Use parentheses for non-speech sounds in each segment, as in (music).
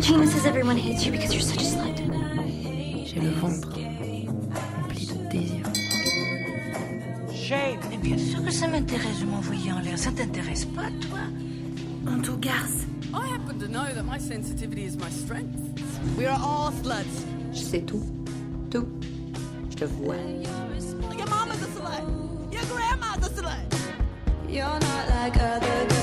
Regina says everyone hates you because you're such a slut. J'ai le ventre rempli de désir. Shame. Mais bien sûr que ça m'intéresse de m'envoyer en l'air. Ça t'intéresse pas, toi Honte aux garces. I happen to know that my sensitivity is my strength. We are all sluts. Je sais tout. Tout. Je te vois. Your mama's a slut. Your grandma's a slut. You're not like other girls.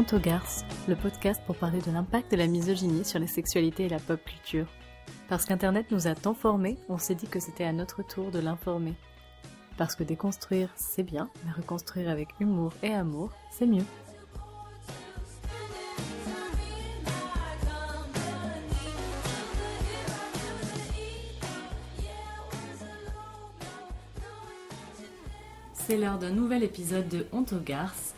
Aux garces, le podcast pour parler de l'impact de la misogynie sur les sexualités et la pop culture. Parce qu'Internet nous a tant formés, on s'est dit que c'était à notre tour de l'informer. Parce que déconstruire, c'est bien, mais reconstruire avec humour et amour, c'est mieux. C'est l'heure d'un nouvel épisode de Honte aux garces.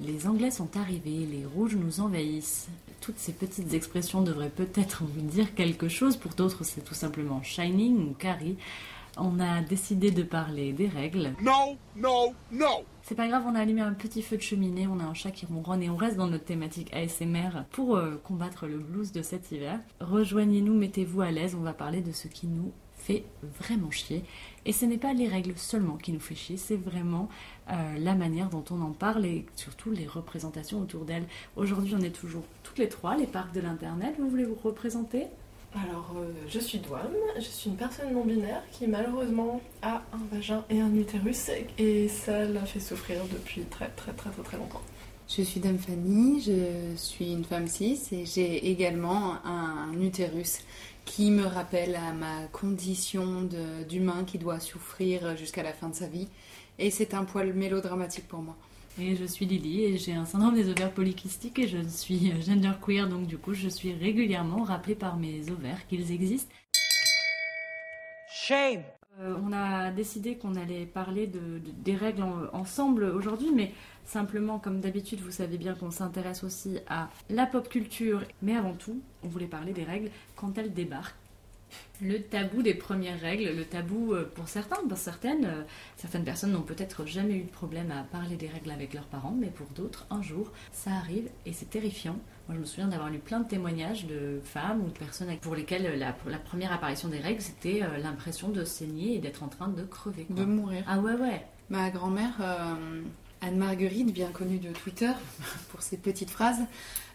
Les Anglais sont arrivés, les rouges nous envahissent. Toutes ces petites expressions devraient peut-être vous dire quelque chose, pour d'autres c'est tout simplement Shining ou Carrie. On a décidé de parler des règles. No, no, no. C'est pas grave, on a allumé un petit feu de cheminée, on a un chat qui ronronne et on reste dans notre thématique ASMR pour euh, combattre le blues de cet hiver. Rejoignez-nous, mettez-vous à l'aise, on va parler de ce qui nous fait vraiment chier. Et ce n'est pas les règles seulement qui nous fait chier, c'est vraiment euh, la manière dont on en parle et surtout les représentations autour d'elles. Aujourd'hui, on est toujours toutes les trois, les parcs de l'Internet. Vous voulez vous représenter? Alors, euh, je suis Douane, je suis une personne non binaire qui malheureusement a un vagin et un utérus et ça la fait souffrir depuis très très très très très longtemps. Je suis Dame Fanny, je suis une femme cis et j'ai également un, un utérus qui me rappelle à ma condition d'humain qui doit souffrir jusqu'à la fin de sa vie. Et c'est un poil mélodramatique pour moi. Et je suis Lily et j'ai un syndrome des ovaires polykystiques et je suis genderqueer, donc du coup je suis régulièrement rappelée par mes ovaires qu'ils existent. Shame. Euh, on a décidé qu'on allait parler de, de- des règles en- ensemble aujourd'hui, mais simplement, comme d'habitude, vous savez bien qu'on s'intéresse aussi à la pop culture. Mais avant tout, on voulait parler des règles quand elles débarquent. Le tabou des premières règles, le tabou euh, pour certains, pour certaines, euh, certaines personnes n'ont peut-être jamais eu de problème à parler des règles avec leurs parents, mais pour d'autres, un jour, ça arrive et c'est terrifiant. Moi, je me souviens d'avoir lu plein de témoignages de femmes ou de personnes pour lesquelles la, la première apparition des règles, c'était euh, l'impression de saigner et d'être en train de crever. quoi. De mourir. Ah ouais, ouais. Ma grand-mère, euh, Anne-Marguerite, bien connue de Twitter (laughs) pour ses petites phrases,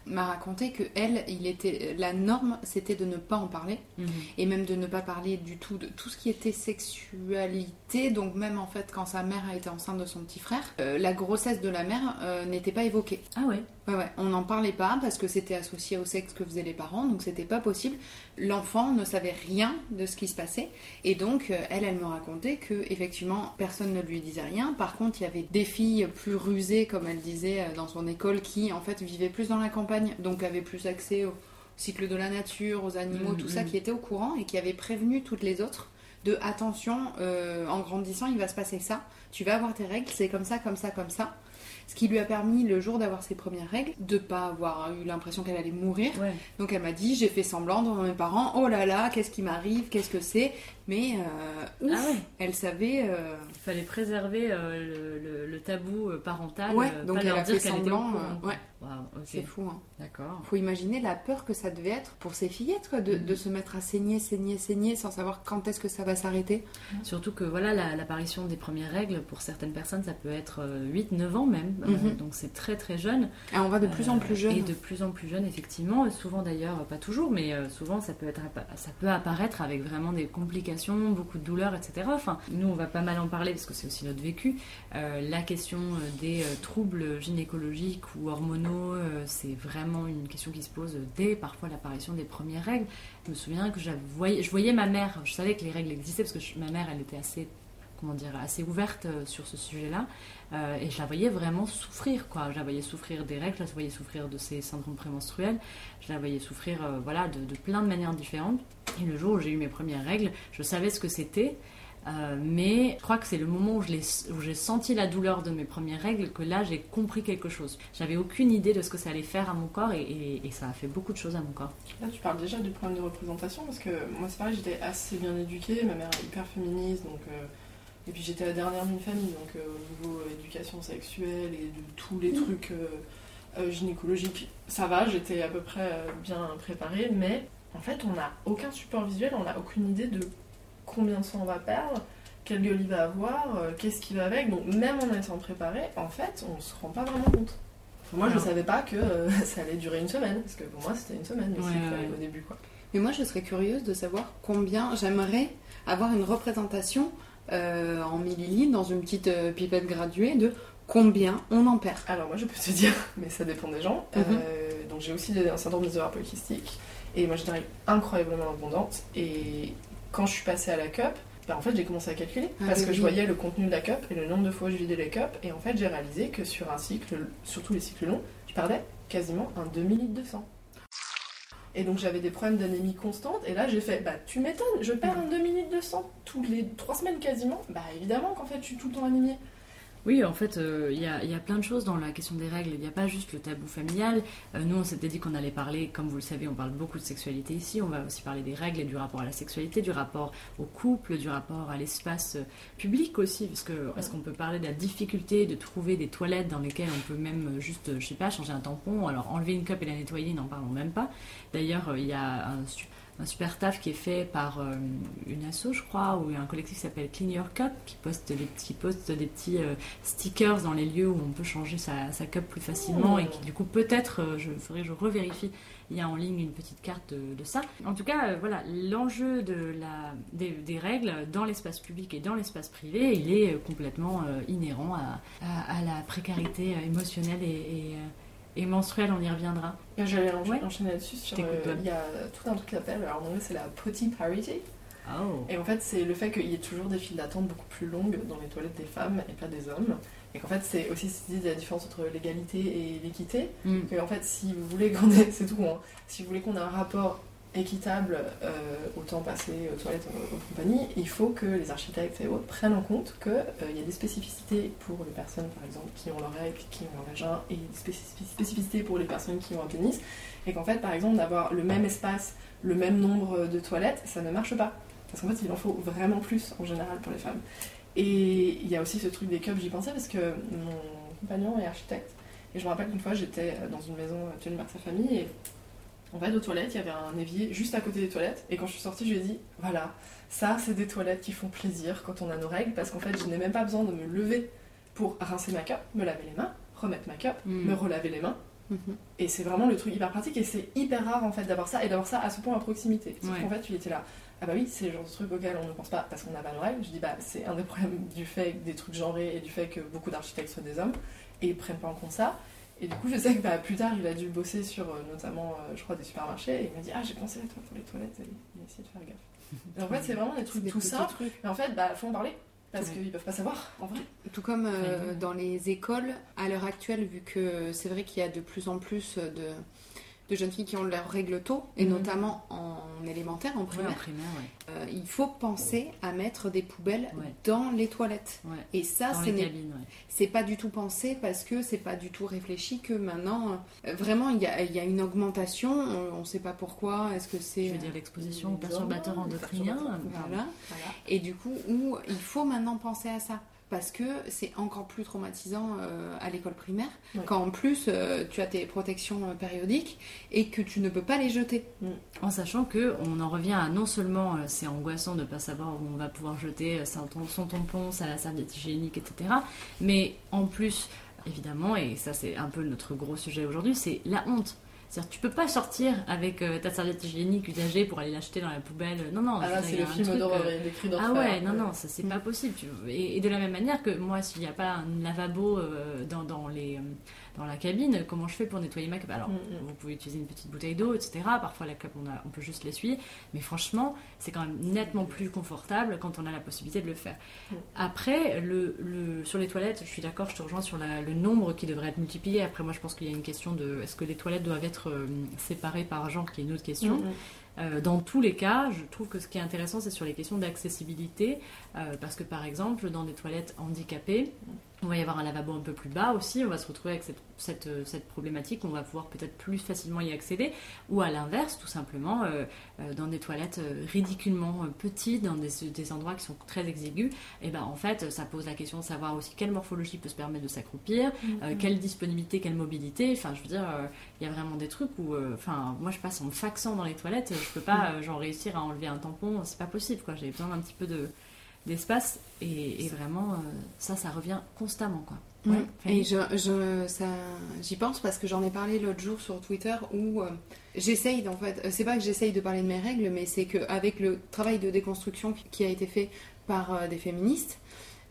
m'a raconté que elle, il était la norme, c'était de ne pas en parler Mhm. et même de ne pas parler du tout de tout ce qui était sexualité. Donc même en fait, quand sa mère a été enceinte de son petit frère, euh, la grossesse de la mère euh, n'était pas évoquée. Ah ouais. Ouais, ouais, on n'en parlait pas parce que c'était associé au sexe que faisaient les parents, donc c'était pas possible. L'enfant ne savait rien de ce qui se passait, et donc euh, elle, elle me racontait que effectivement personne ne lui disait rien. Par contre, il y avait des filles plus rusées, comme elle disait dans son école, qui en fait vivaient plus dans la campagne, donc avaient plus accès au cycle de la nature, aux animaux, Mhm, tout ça, mhm. qui étaient au courant et qui avaient prévenu toutes les autres de attention, euh, en grandissant, il va se passer ça. Tu vas avoir tes règles, c'est comme ça, comme ça, comme ça. Ce qui lui a permis, le jour d'avoir ses premières règles, de pas avoir eu l'impression qu'elle allait mourir. Ouais. Donc elle m'a dit, j'ai fait semblant devant mes parents, oh là là, qu'est-ce qui m'arrive, qu'est-ce que c'est? Mais euh, ouf, Ah ouais. elle savait. euh, Il fallait préserver euh, le, le- le tabou euh, parental. Ouais, donc pas elle leur a dire fait était semblant, euh, ouais. C'est fou, hein. D'accord. Faut imaginer la peur que ça devait être pour ces fillettes, quoi, de, de se mettre à saigner, saigner, saigner, sans savoir quand est-ce que ça va s'arrêter. Surtout que voilà, la- l'apparition des premières règles, pour certaines personnes, ça peut être 8-9 ans même. Mhm. donc c'est très très jeune. Et on va de plus en plus jeune. Et de plus en plus jeune, effectivement. Souvent d'ailleurs, pas toujours, mais souvent ça peut, être, ça peut apparaître avec vraiment des complications, beaucoup de douleurs, etc. Enfin, nous, on va pas mal en parler parce que c'est aussi notre vécu. Euh, la question euh, des euh, troubles gynécologiques ou hormonaux, c'est vraiment une question qui se pose dès parfois l'apparition des premières règles. Je me souviens que voyais, je voyais ma mère, je savais que les règles existaient parce que ma mère, elle était assez comment dire, assez ouverte sur ce sujet-là. Euh, et je la voyais vraiment souffrir, quoi. Je la voyais souffrir des règles, je la voyais souffrir de ses syndromes prémenstruels, je la voyais souffrir euh, voilà, de, plein de manières différentes. Et le jour où j'ai eu mes premières règles, je savais ce que c'était. euh, mais je crois que c'est le moment où j'ai senti la douleur de mes premières règles que là j'ai compris quelque chose. J'avais aucune idée de ce que ça allait faire à mon corps et, et- ça a fait beaucoup de choses à mon corps. Là, tu parles déjà du problème de représentation parce que moi, c'est pareil, j'étais assez bien éduquée. Ma mère est hyper féministe, donc Et puis j'étais la dernière d'une famille, donc euh, au niveau euh, éducation sexuelle et de tous les trucs euh, euh, gynécologiques, ça va, j'étais à peu près euh, bien préparée, mais en fait on n'a aucun support visuel, on n'a aucune idée de combien de sang on va perdre, quelle gueule il va avoir, euh, qu'est-ce qui va avec, donc même en étant préparé, en fait on se rend pas vraiment compte. Enfin, moi je Non. savais pas que euh, (laughs) ça allait durer une semaine, parce que pour moi c'était une semaine Ouais, ouais. au début quoi. Mais moi, je serais curieuse de savoir combien j'aimerais avoir une représentation euh, en millilitres dans une petite euh, pipette graduée de combien on en perd. Alors moi je peux te dire, (laughs) mais ça dépend des gens. Mhm. Euh, donc j'ai aussi un syndrome des ovaires polykystiques et moi j'ai des incroyablement abondantes et quand je suis passée à la cup, ben, en fait j'ai commencé à calculer Ah parce oui, que je voyais le contenu de la cup et le nombre de fois où je vidais les cups et en fait j'ai réalisé que sur un cycle, surtout les cycles longs, je perdais quasiment un demi-litre de sang. Et donc j'avais des problèmes d'anémie constante et là j'ai fait bah tu m'étonnes, je perds un demi-litre de sang tous les trois semaines quasiment. Bah évidemment qu'en fait je suis tout le temps anémiée. Oui, en fait, euh, il y, a, il y a plein de choses dans la question des règles. Il n'y a pas juste le tabou familial. Euh, nous, on s'était dit qu'on allait parler, comme vous le savez, on parle beaucoup de sexualité ici. On va aussi parler des règles et du rapport à la sexualité, du rapport au couple, du rapport à l'espace euh, public aussi. Parce que est-ce qu'on peut parler de la difficulté de trouver des toilettes dans lesquelles on peut même euh, juste, euh, je sais pas, changer un tampon Alors enlever une cup et la nettoyer, n'en parlons même pas. D'ailleurs, euh, il y a un, un super taf qui est fait par euh, une asso, je crois, ou un collectif qui s'appelle Clean Your Cup, qui poste, des, qui poste des petits euh, stickers dans les lieux où on peut changer sa, sa cup plus facilement et qui du coup peut-être, euh, je que je revérifie, il y a en ligne une petite carte de, ça. En tout cas, voilà, l'enjeu de la, des, règles dans l'espace public et dans l'espace privé, il est complètement inhérent à, à- la précarité émotionnelle et, et menstruelle, on y reviendra. J'allais Ouais. enchaîner là-dessus. euh. Il y a tout un truc qui s'appelle, alors en anglais c'est la potty parity. Oh. Et en fait, c'est le fait qu'il y ait toujours des files d'attente beaucoup plus longues dans les toilettes des femmes et pas des hommes. Et qu'en fait, c'est aussi cette idée de la différence entre l'égalité et l'équité. Mm. Que en fait, si vous voulez (laughs) qu'on ait, c'est tout, hein, si vous voulez qu'on ait un rapport équitable euh, au temps passé aux toilettes aux, aux compagnies, il faut que les architectes et autres prennent en compte qu'il y a des spécificités pour les personnes, par exemple, qui ont leur règle, qui ont leur vagin, et des spécifi- spécificités pour les personnes qui ont un pénis. Et qu'en fait, par exemple, d'avoir le même espace, le même nombre de toilettes, ça ne marche pas. Parce qu'en fait, il en faut vraiment plus en général pour les femmes. Et il y a aussi ce truc des cups, j'y pensais parce que mon compagnon est architecte. Et je me rappelle qu'une fois, j'étais dans une maison tenue par sa famille et en fait, aux toilettes, il y avait un évier juste à côté des toilettes. Et quand je suis sortie, je lui ai dit voilà, ça, c'est des toilettes qui font plaisir quand on a nos règles parce qu'en fait, je n'ai même pas besoin de me lever pour rincer ma cup, me laver les mains, remettre ma cup, Mm. me relaver les mains. Mhm. Et c'est vraiment le truc hyper pratique et c'est hyper rare en fait d'avoir ça et d'avoir ça à ce point à proximité. Sauf Ouais. qu'en fait, tu étais là. Ah bah oui, c'est le genre de truc auquel on ne pense pas parce qu'on n'a pas nos règles. Je dis bah c'est un des problèmes du fait des trucs genrés et du fait que beaucoup d'architectes soient des hommes et ils prennent pas en compte ça. Et du coup, je sais que bah, plus tard, il a dû bosser sur euh, notamment, euh, je crois, des supermarchés et il m'a dit ah j'ai pensé à toi pour les toilettes et il a essayé de faire gaffe. Et en fait, c'est vraiment des trucs Des tout simples. trucs. Mais en fait, bah faut en parler parce qu'ils peuvent pas savoir en vrai. Tout comme euh, dans les écoles, à l'heure actuelle, vu que c'est vrai qu'il y a de plus en plus de, de jeunes filles qui ont leurs règles tôt, et Mhm. notamment en élémentaire, en Ouais, en primaire, ouais. euh, il faut penser à mettre des poubelles Ouais. dans les toilettes. Et ça, c'est pas du tout pensé parce que c'est pas du tout réfléchi que maintenant, euh, vraiment, il y a, il y a une augmentation. On, on sait pas pourquoi. Est-ce que c'est Je veux dire l'exposition aux Les perturbateurs endocriniens. Voilà. Et du coup, où il faut maintenant penser à ça. Parce que c'est encore plus traumatisant euh, à l'école primaire, quand en plus euh, tu as tes protections euh, périodiques et que tu ne peux pas les jeter. En sachant que on en revient à non seulement c'est angoissant de ne pas savoir où on va pouvoir jeter son tampon, sa serviette hygiénique, etc. Mais en plus, évidemment, et ça c'est un peu notre gros sujet aujourd'hui, c'est la honte. C'est-à-dire tu peux pas sortir avec euh, ta serviette hygiénique usagée pour aller l'acheter dans la poubelle. Non, non. Ah là, c'est le film d'horreur euh, cris Ah d'enfer. ouais, non, non, ça c'est pas possible. et de la même manière que moi, s'il n'y a pas un lavabo euh, dans, dans, les, euh, dans la cabine, comment je fais pour nettoyer ma cup? Alors, Mm, mm. vous pouvez utiliser une petite bouteille d'eau, etc. Parfois, la cup, on, a, on peut juste l'essuyer. Mais franchement, c'est quand même nettement plus confortable quand on a la possibilité de le faire. Mm. Après, le, le- sur les toilettes, je suis d'accord, je te rejoins sur la- le nombre qui devrait être multiplié. Après, moi, je pense qu'il y a une question de est-ce que les toilettes doivent être euh, séparées par genre, qui est une autre question. Mm. Euh, dans tous les cas, je trouve que ce qui est intéressant, c'est sur les questions d'accessibilité, euh, parce que par exemple, dans des toilettes handicapées, On va y avoir un lavabo un peu plus bas aussi, on va se retrouver avec cette, cette, euh, cette problématique, on va pouvoir peut-être plus facilement y accéder, ou à l'inverse, tout simplement, euh, euh, dans des toilettes ridiculement petites, dans des, des endroits qui sont très exigus, et ben en fait, ça pose la question de savoir aussi quelle morphologie peut se permettre de s'accroupir, euh, quelle disponibilité, quelle mobilité, enfin je veux dire, euh, il y a vraiment des trucs où, enfin moi je passe en faxant dans les toilettes, et je peux pas genre réussir à enlever un tampon, c'est pas possible quoi, j'ai besoin d'un petit peu de d'espace et, et vraiment euh, ça ça revient constamment quoi Ouais. Fanny Et je, je, ça, j'y pense parce que j'en ai parlé l'autre jour sur Twitter où euh, j'essaye, en fait, euh, c'est pas que j'essaye de parler de mes règles, mais c'est qu'avec le travail de déconstruction qui- qui a été fait par euh, des féministes,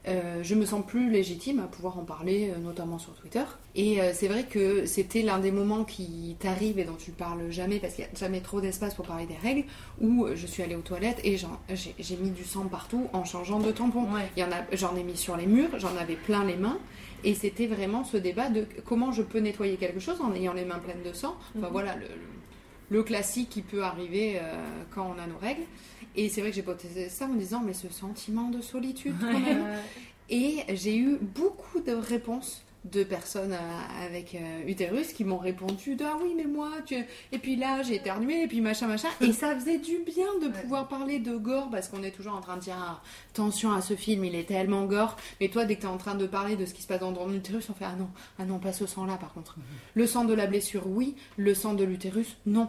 euh, je me sens plus légitime à pouvoir en parler, euh, notamment sur Twitter. Et euh, c'est vrai que c'était l'un des moments qui t'arrive et dont tu parles jamais parce qu'il n'y a jamais trop d'espace pour parler des règles, où je suis allée aux toilettes et j'ai mis du sang partout en changeant de tampon. Ouais. J'en ai mis sur les murs, j'en avais plein les mains. Et c'était vraiment ce débat de comment je peux nettoyer quelque chose en ayant les mains pleines de sang. Enfin voilà, le, classique qui peut arriver quand on a nos règles. Et c'est vrai que j'ai posé ça en me disant, mais ce sentiment de solitude quand même. Et j'ai eu beaucoup de réponses de personnes euh, avec euh, utérus qui m'ont répondu de, ah oui mais moi tu et puis là j'ai éternué et puis machin machin. Et ça faisait du bien de pouvoir parler de gore parce qu'on est toujours en train de dire ah, attention à ce film il est tellement gore. Mais toi dès que tu es en train de parler de ce qui se passe dans ton utérus on fait ah non ah non pas ce sang là par contre. Le sang de la blessure oui. Le sang de l'utérus non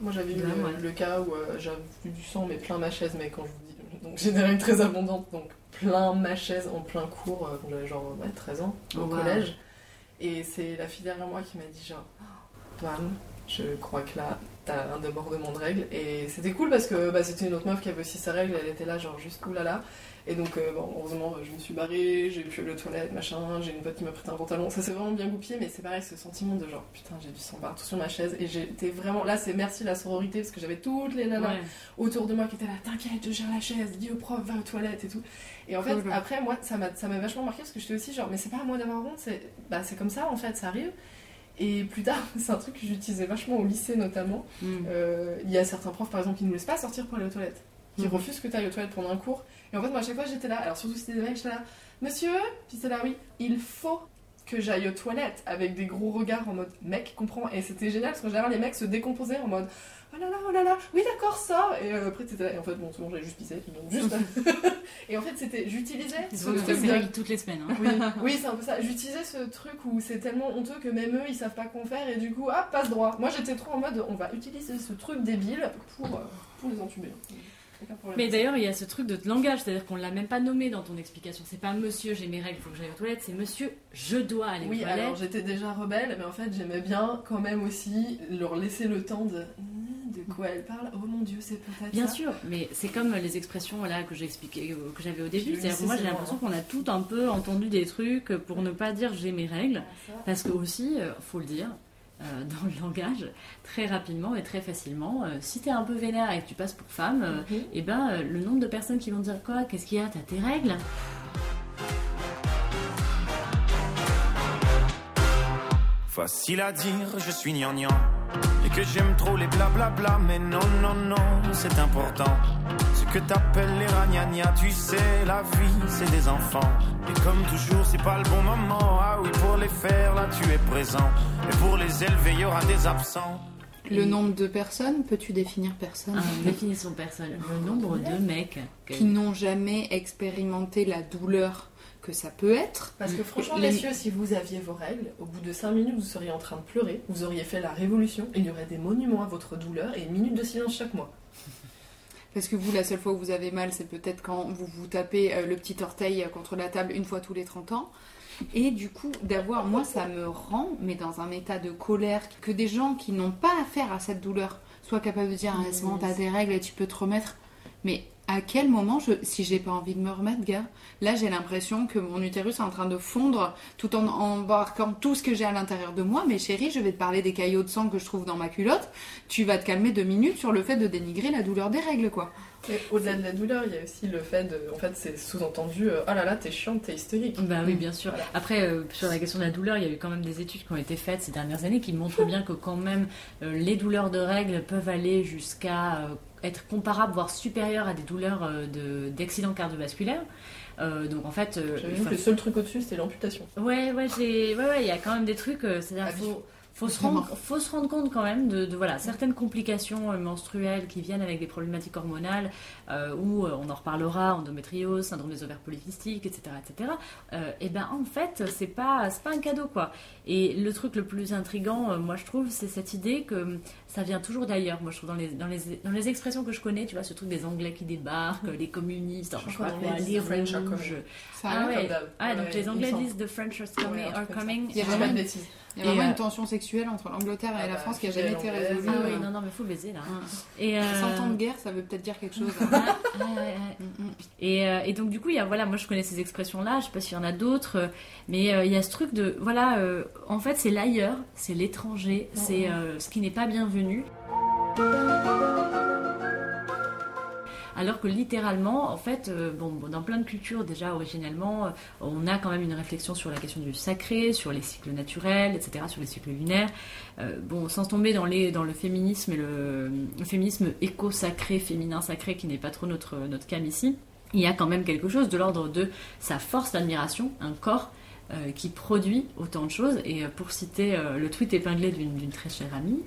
Moi j'avais eu Ouais, le, cas où euh, j'avais eu du sang mais plein ma chaise mais quand je vous dis donc j'ai des règles très abondantes donc plein ma chaise en plein cours euh, quand j'avais genre ouais, 13 ans au Oh, wow. collège. Et c'est la fille derrière moi qui m'a dit genre Toine je crois que là t'as un débordement de règles et c'était cool parce que bah, c'était une autre meuf qui avait aussi sa règle elle était là genre juste oulala et donc euh, bon heureusement je me suis barrée j'ai pu aller aux toilettes machin j'ai une pote qui m'a prêté un pantalon ça s'est vraiment bien goupillé mais c'est pareil ce sentiment de genre putain j'ai du sang partout sur ma chaise et j'étais vraiment là c'est merci la sororité parce que j'avais toutes les nanas Ouais. autour de moi qui étaient là t'inquiète je gère la chaise dis au prof va aux toilettes et tout et en fait Cool. après moi ça m'a vachement marqué parce que j'étais aussi genre mais c'est pas à moi d'avoir honte c'est bah comme ça en fait ça arrive et plus tard (laughs) c'est un truc que j'utilisais vachement au lycée notamment Mm. euh, il y a certains profs par exemple qui ne nous laissent pas sortir pour aller aux toilettes qui Mhm. refusent que tu ailles aux toilettes pendant un cours et en fait moi à chaque fois j'étais là alors surtout si c'était des mecs j'étais là monsieur puis c'était là oui il faut que j'aille aux toilettes avec des gros regards en mode mec comprends et c'était génial parce que en général les mecs se décomposaient en mode oh là là oh là là oui d'accord ça et euh, après t'étais là et en fait bon souvent j'avais juste pissé donc juste (laughs) et en fait c'était j'utilisais ce truc de- toutes les semaines. hein. oui, oui c'est un peu ça. J'utilisais ce truc où c'est tellement honteux que même eux ils savent pas quoi faire et du coup, ah, passe droit. Moi j'étais trop en mode on va utiliser ce truc débile pour, euh, pour les entuber. Mais d'ailleurs, il y a ce truc de langage, c'est-à-dire qu'on l'a même pas nommé dans ton explication. C'est pas monsieur, j'ai mes règles, faut que j'aille aux toilettes, c'est monsieur, je dois aller Oui, aux toilettes. alors j'étais déjà rebelle, mais en fait j'aimais bien quand même aussi leur laisser le temps de. Hmm, De quoi elle parle Oh mon dieu, c'est peut-être. Bien ça. sûr, mais c'est comme les expressions là que j'expliquais, euh, que j'avais au début. Oui, C'est-à-dire que c'est moi, j'ai l'impression qu'on a tout un peu entendu des trucs pour ne pas dire j'ai mes règles, parce que aussi, euh, faut le dire. Euh, (laughs) dans le langage, très rapidement et très facilement. euh, si t'es un peu vénère et que tu passes pour femme, euh, Mhm. et ben euh, le nombre de personnes qui vont dire quoi Qu'est-ce qu'il y a T'as tes règles? Facile à dire, je suis gnangnan. Et que j'aime trop les blablabla. Mais non, non, non, c'est important. Que t'appelles les ragnagnas, tu sais, la vie, c'est des enfants. Et comme toujours, c'est pas le bon moment. Ah oui, pour les faire, là, tu es présent. Et pour les élever, il y aura des absents. le nombre de personnes peux-tu définir personne Ah, Définition personne. Le nombre de mecs que- qui n'ont jamais expérimenté la douleur que ça peut être Parce que franchement, Les- messieurs, si vous aviez vos règles, au bout de 5 minutes, vous seriez en train de pleurer, vous auriez fait la révolution, et il y aurait des monuments à votre douleur et une minute de silence chaque mois. Parce que vous, la seule fois où vous avez mal, c'est peut-être quand vous vous tapez euh, le petit orteil contre la table une fois tous les 30 ans. Et du coup, d'avoir, moi, ça me rend, mais dans un état de colère, que des gens qui n'ont pas affaire à cette douleur soient capables de dire, ah, c'est bon, t'as des règles et tu peux te remettre. Mais à quel moment, je, si j'ai pas envie de me remettre, gars, là, j'ai l'impression que mon utérus est en train de fondre tout en embarquant tout ce que j'ai à l'intérieur de moi. Mais chérie, je vais te parler des caillots de sang que je trouve dans ma culotte. Tu vas te calmer deux minutes sur le fait de dénigrer la douleur des règles, quoi. Au-delà de la douleur, il y a aussi le fait de. En fait, c'est sous-entendu euh, oh là là, t'es chiante, t'es hystérique. Bah oui, bien sûr. Voilà. Après, euh, sur la question de la douleur, il y a eu quand même des études qui ont été faites ces dernières années qui montrent (laughs) bien que quand même euh, les douleurs de règles peuvent aller jusqu'à euh, être comparables, voire supérieures à des douleurs euh, de- d'accidents cardiovasculaires. Euh, donc en fait, euh, J'avais vu enfin, que le seul truc au-dessus, c'était l'amputation. ouais, ouais, j'ai, ouais, ouais, il y a quand même des trucs. euh, c'est-à-dire, Ah, faut, faut se rendre, faut se rendre compte quand même de, de, voilà certaines complications euh, menstruelles qui viennent avec des problématiques hormonales, euh, où euh, on en reparlera, endométriose, syndrome des ovaires polykystiques, etc., etc. Euh, et ben en fait, c'est pas, c'est pas un cadeau quoi. Et le truc le plus intrigant, euh, moi je trouve, c'est cette idée que hum, ça vient toujours d'ailleurs. Moi je trouve dans les, dans les, dans les expressions que je connais, tu vois, ce truc des Anglais qui débarquent, les communistes, alors, je sais pas quoi, disent les the French rouges. Ah ouais. Ah, donc Ouais, les Anglais disent the French are coming. Are coming. Il y a vraiment de une- bêtises. Il y a vraiment Et, euh, une tension sexuelle entre l'Angleterre et Ah la bah, France qui a jamais été résolue. Ah oui, euh, non, non, mais faut baiser là. ouais. Et, euh, 100 ans de guerre, ça veut peut-être dire quelque chose. Mm, mm. Et, euh, et donc du coup, il y a, voilà, moi je connais ces expressions-là, je sais pas s'il y en a d'autres, euh, mais euh, il y a ce truc de, voilà, euh, en fait c'est l'ailleurs, c'est l'étranger, c'est euh, ce qui n'est pas bienvenu. Alors que littéralement, en fait, euh, bon, dans plein de cultures déjà originellement, euh, on a quand même une réflexion sur la question du sacré, sur les cycles naturels, etc., sur les cycles lunaires. Euh, bon, sans tomber dans, le féminisme et le, féminisme éco-sacré, féminin sacré, qui n'est pas trop notre, notre cam ici, il y a quand même quelque chose de l'ordre de sa force d'admiration, un corps qui produit autant de choses. Et pour citer le tweet épinglé d'une très chère amie,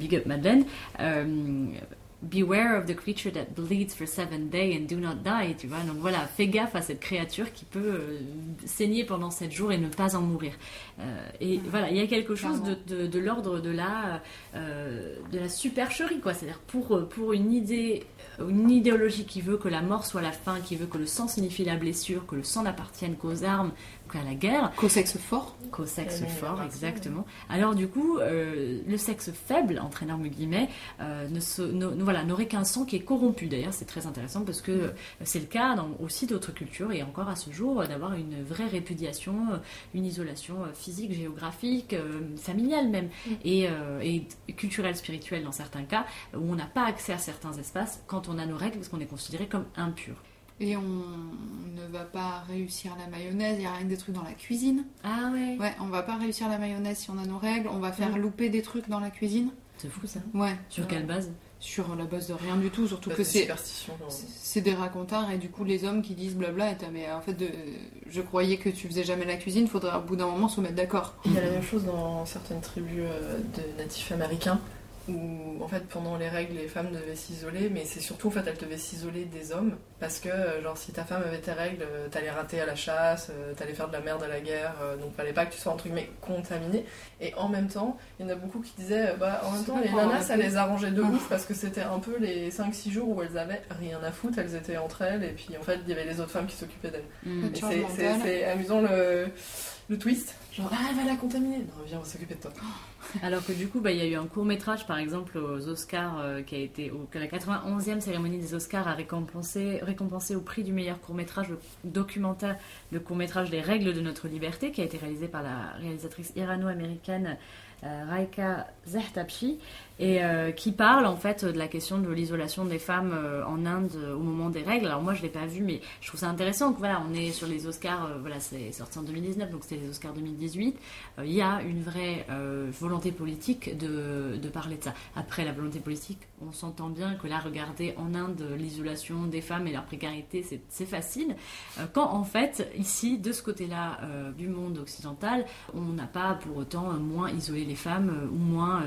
Big Up Madeleine, Beware of the creature that bleeds for seven days and do not die, tu vois. Donc voilà, fais gaffe à cette créature qui peut euh, saigner pendant sept jours et ne pas en mourir. Euh, et voilà, il y a quelque chose de, de, de l'ordre de la, euh, de la supercherie, quoi. C'est-à-dire pour, pour une idée, une idéologie qui veut que la mort soit la fin, qui veut que le sang signifie la blessure, que le sang n'appartienne qu'aux armes, qu'à la guerre, Qu'au sexe fort. qu'au sexe fort, exactement. Alors du coup, euh, le sexe faible, entre énormes guillemets, euh, ne se- ne- ne- voilà, n'aurait qu'un sang qui est corrompu. D'ailleurs, c'est très intéressant parce que euh, c'est le cas dans aussi d'autres cultures et encore à ce jour d'avoir une vraie répudiation, une isolation physique, géographique, euh, familiale même, et, euh, et culturelle, spirituelle dans certains cas, où on n'a pas accès à certains espaces quand on a nos règles parce qu'on est considéré comme impur. Et on ne va pas réussir la mayonnaise, il y a rien que des trucs dans la cuisine. Ah ouais, Ouais, on va pas réussir la mayonnaise si on a nos règles, on va faire louper des trucs dans la cuisine. c'est fou ça. Ouais. Sur Ouais. quelle base? Sur la base de rien du tout, surtout que c'est des racontards et du coup les hommes qui disent blabla et t'as, mais en fait de- je croyais que tu faisais jamais la cuisine, faudrait au bout d'un moment se mettre d'accord. Il y a la même chose dans certaines tribus euh, de natifs américains où en fait pendant les règles les femmes devaient s'isoler mais c'est surtout en fait elles devaient s'isoler des hommes parce que euh, genre si ta femme avait tes règles euh, t'allais rater à la chasse euh, t'allais faire de la merde à la guerre donc fallait pas que tu sois entre guillemets contaminé et en même temps il y en a beaucoup qui disaient bah en même temps les nanas ça les arrangeait de ouf parce que c'était un peu les 5-6 jours où elles avaient rien à foutre elles étaient entre elles et puis en fait il y avait les autres femmes qui s'occupaient d'elles Mm. Charge c'est- amusant le, le twist. Genre, ah, elle va la contaminer. Non, viens, on va s'occuper de toi. Alors que du coup, bah, il y a eu un court métrage, par exemple, aux Oscars, euh, qui a été au, que la 91e cérémonie des Oscars a récompensé, au prix du meilleur court métrage le documentaire, le court métrage Les règles de notre liberté, qui a été réalisé par la réalisatrice irano-américaine euh, Raika et euh, qui parle en fait de la question de l'isolation des femmes euh, en Inde euh, au moment des règles. Alors moi, je l'ai pas vu, mais je trouve ça intéressant. que, Voilà, on est sur les Oscars. voilà, c'est sorti en 2019, donc c'était les Oscars 2018 euh, il y a une vraie volonté politique de, de parler de ça. Après, la volonté politique, on s'entend bien que là, regarder en Inde l'isolation des femmes et leur précarité, c'est- facile. Quand en fait, ici, de ce côté-là du monde occidental, on n'a pas pour autant moins isolé les femmes ou moins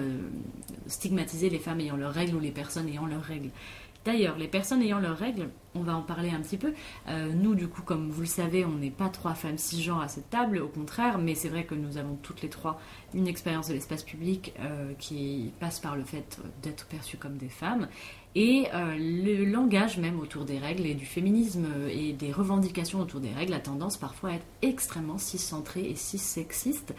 stigmatisé les femmes ayant leurs règles ou les personnes ayant leurs règles. D'ailleurs, les personnes ayant leurs règles, on va en parler un petit peu. Euh, nous, du coup, comme vous le savez, on n'est pas trois femmes cisgenres à cette table, au contraire, mais c'est vrai que nous avons toutes les trois une expérience de l'espace public euh, qui passe par le fait d'être perçues comme des femmes. Et euh, le langage même autour des règles et du féminisme euh, et des revendications autour des règles a tendance parfois à être extrêmement cis-centré et cis-sexiste.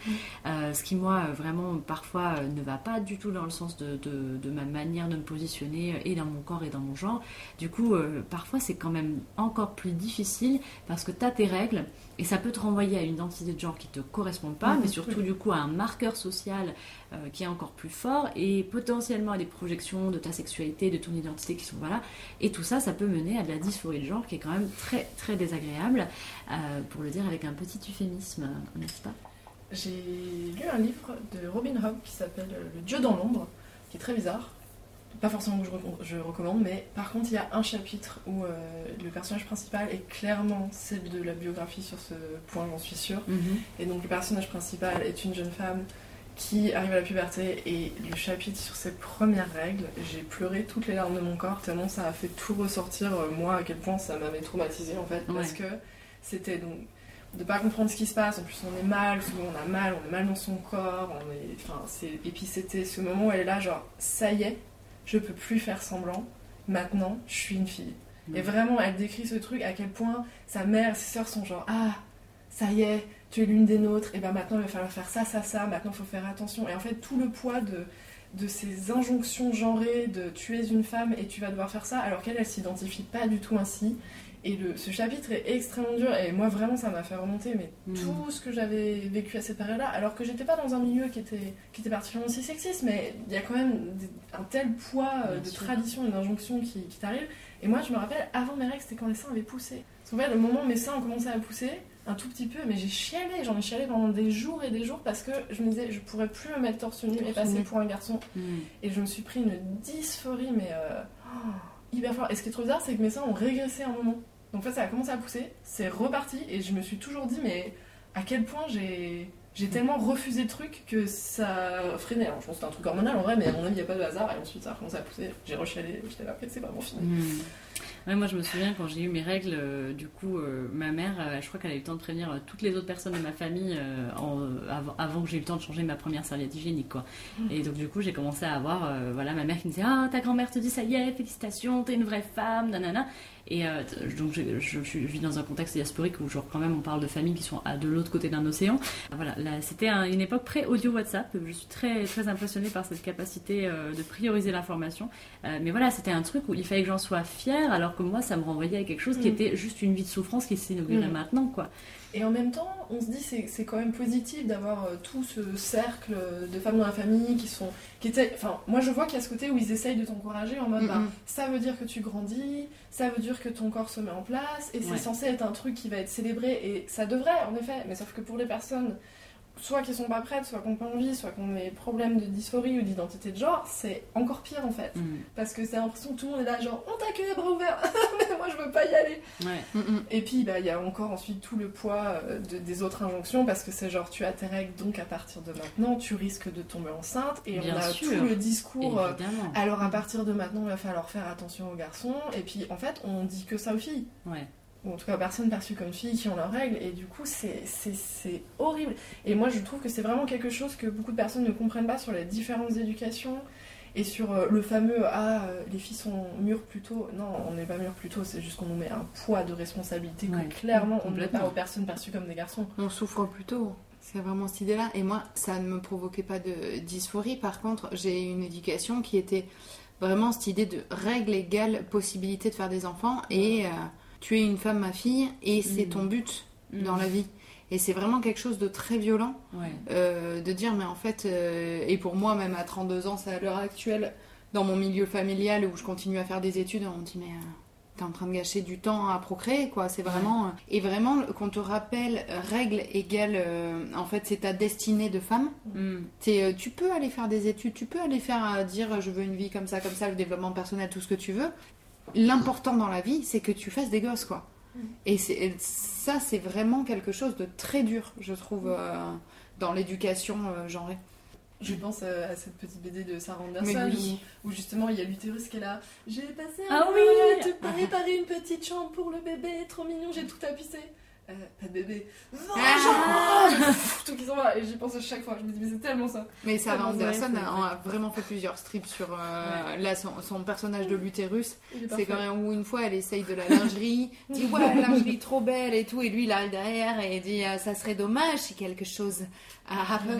Euh, ce qui, moi, vraiment, parfois ne va pas du tout dans le sens de, de- de ma manière de me positionner et dans mon corps et dans mon genre. Du coup, euh, parfois, c'est quand même encore plus difficile parce que tu as tes règles et ça peut te renvoyer à une identité de genre qui te correspond pas, mais surtout, du coup, à un marqueur social euh, qui est encore plus fort et potentiellement à des projections de ta sexualité, de ton identité qui sont voilà. Et tout ça, ça peut mener à de la dysphorie de genre qui est quand même très, très désagréable, euh, pour le dire avec un petit euphémisme, n'est-ce pas? J'ai lu un livre de Robin Hobb qui s'appelle Le Dieu dans l'ombre, qui est très bizarre. Pas forcément que je, recom- je recommande, mais par contre, il y a un chapitre où euh, le personnage principal est clairement celle de la biographie sur ce point, j'en suis sûre. Mhm. Et donc, le personnage principal est une jeune femme qui arrive à la puberté et le chapitre sur ses premières règles, j'ai pleuré toutes les larmes de mon corps tellement ça a fait tout ressortir, euh, moi, à quel point ça m'avait traumatisé en fait, parce que c'était donc de pas comprendre ce qui se passe, en plus on est mal, souvent on a mal, on est mal dans son corps, on est, enfin, c'est, et puis c'était ce moment où elle est là, genre, ça y est, je peux plus faire semblant, maintenant je suis une fille. Et vraiment, elle décrit ce truc, à quel point sa mère et ses sœurs sont genre, ah, ça y est, tu es l'une des nôtres, et ben maintenant il va falloir faire ça, ça, ça, maintenant il faut faire attention. Et en fait, tout le poids de, de ces injonctions genrées de tu es une femme et tu vas devoir faire ça, alors qu'elle, elle s'identifie pas du tout ainsi. Et le, ce chapitre est extrêmement dur, et moi vraiment ça m'a fait remonter mais Mm. tout ce que j'avais vécu à cette période-là, alors que j'étais pas dans un milieu qui était, qui était particulièrement aussi sexiste, mais il y a quand même des- un tel poids euh, de sûr. tradition et d'injonction qui, qui t'arrive. Et moi je me rappelle, avant mes règles, c'était quand les seins avaient poussé. Parce qu'en fait, le moment où mes seins ont commencé à pousser, un tout petit peu, mais j'ai chialé, j'en ai chialé pendant des jours et des jours parce que je me disais, je pourrais plus me mettre torse nu et passer pour un garçon. Mhm. Et je me suis pris une dysphorie, mais euh, oh, hyper fort. Et ce qui est trop bizarre, c'est que mes seins ont régressé un moment. Donc fait, ça a commencé à pousser, c'est reparti, et je me suis toujours dit, mais à quel point j'ai. J'ai tellement refusé le truc que ça freinait. Alors je pense que c'était un truc hormonal en vrai, mais à mon avis, il n'y a pas de hasard. Et ensuite, ça a commencé à pousser. J'ai rechialé, j'étais là, c'est vraiment fini. Ouais, moi je me souviens quand j'ai eu mes règles, euh, du coup, euh, ma mère, euh, je crois qu'elle a eu le temps de prévenir euh, toutes les autres personnes de ma famille en- avant, avant que j'ai eu le temps de changer ma première serviette hygiénique, quoi. Et donc du coup, j'ai commencé à avoir, euh, voilà, ma mère qui me disait ah ta grand-mère te dit ça y est, félicitations, t'es une vraie femme, nanana. Et euh, donc je, je- je vis dans un contexte diasporique où genre quand même on parle de familles qui sont à de l'autre côté d'un océan. Voilà, là, c'était un- une époque pré-audio WhatsApp. Je suis très très impressionnée par cette capacité euh, de prioriser l'information. Euh, mais voilà, c'était un truc où il fallait que j'en sois fière, alors que moi, ça me renvoyait à quelque chose qui Mm. était juste une vie de souffrance qui s'inaugurait Mm. maintenant, quoi. Et en même temps, on se dit c'est c'est quand même positif d'avoir euh, tout ce cercle de femmes dans la famille qui sont qui étaient. Enfin, moi je vois qu'il y a ce côté où ils essayent de t'encourager en mode Mm, bah, ça veut dire que tu grandis, ça veut dire que ton corps se met en place et c'est Ouais. censé être un truc qui va être célébré et ça devrait en effet, mais sauf que pour les personnes soit qui sont pas prêtes, soit qui n'ont pas envie, soit qui ont des problèmes de dysphorie ou d'identité de genre, c'est encore pire en fait. Mm. Parce que c'est l'impression que tout le monde est là, genre on t'accueille à bras ouverts, (laughs) mais moi je veux pas y aller. Ouais. Mm, mm. Et puis bah, il y a encore ensuite tout le poids euh, de- des autres injonctions parce que c'est genre tu as tes règles donc à partir de maintenant tu risques de tomber enceinte et Bien on a sûr. tout le discours. euh, Évidemment. alors à partir de maintenant il va falloir faire attention aux garçons et puis en fait on dit que ça aux filles. Ouais. Ou en tout cas aux personnes perçues comme filles qui ont leurs règles et du coup c'est- horrible. Et moi je trouve que c'est vraiment quelque chose que beaucoup de personnes ne comprennent pas sur les différentes éducations et sur euh, le fameux ah euh, les filles sont mûres plus tôt. Non on n'est pas mûres plus tôt, c'est juste qu'on nous met un poids de responsabilité Ouais, que clairement on ne met pas aux personnes perçues comme des garçons. On souffre plutôt. C'est vraiment cette idée-là. Et moi, ça ne me provoquait pas de dysphorie. Par contre, j'ai eu une éducation qui était vraiment cette idée de règle égale possibilité de faire des enfants. Et euh, tu es une femme, ma fille, et c'est Mm. ton but Mm. dans la vie. Et c'est vraiment quelque chose de très violent Ouais. euh, de dire, mais en fait, euh, et pour moi, même à 32 ans, c'est à l'heure actuelle, dans mon milieu familial où je continue à faire des études, on me dit, mais euh, t'es en train de gâcher du temps à procréer, quoi. C'est vraiment. Et vraiment, qu'on te rappelle, règle égale, en fait, c'est ta destinée de femme. Mm. Tu peux aller faire des études, tu peux aller faire dire, je veux une vie comme ça, comme ça, le développement personnel, tout ce que tu veux. L'important dans la vie, c'est que tu fasses des gosses, quoi. Et, c'est- et ça, c'est vraiment quelque chose de très dur, je trouve, euh, dans l'éducation euh, genrée. Je pense euh, à cette petite BD de Sarah Anderson oui. où, où justement il y a l'utérus qui est là. J'ai passé un Ah oui à te préparer une petite chambre pour le bébé, trop mignon, j'ai tout tapissé. Euh, pas de bébé. Ah Tout qui s'en va. Et j'y pense à chaque fois. Je me dis, mais c'est tellement ça. Mais Sarah Anderson a, vrai. a vraiment fait plusieurs strips sur euh, là, son, son personnage de l'utérus. Il est C'est quand même où une fois elle essaye de la lingerie, (laughs) dit ouais, la lingerie trop belle et tout, et lui il arrive derrière et il dit euh, ça serait dommage si quelque chose a happen.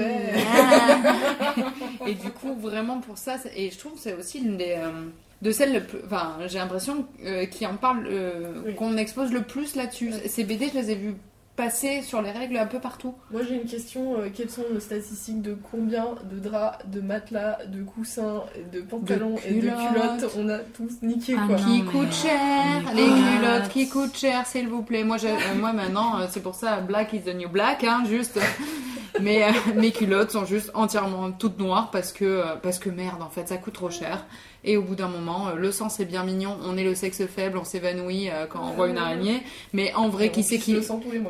Ah. (laughs) et du coup, vraiment pour ça, et je trouve que c'est aussi une des. euh, de celles, le plus- enfin, j'ai l'impression euh, qui en parle, euh, Oui. qu'on expose le plus là-dessus. Ouais. Ces BD, je les ai vus passer sur les règles un peu partout. Moi j'ai une question. euh, quelles sont nos statistiques de combien de draps, de matelas, de coussins, de pantalons et de culottes. on a tous niqué Ah quoi qui coûte cher, les les culottes. qui coûtent cher, s'il vous plaît. Moi, euh, moi maintenant, euh, c'est pour ça, black is the new black, hein, juste. mais euh, mes culottes sont juste entièrement toutes noires parce que, euh, parce que merde, en fait, ça coûte trop cher. Et au bout d'un moment, euh, le sang c'est bien mignon, on est le sexe faible, on s'évanouit euh, quand on voit une araignée. Mais en vrai, qui pisse qui,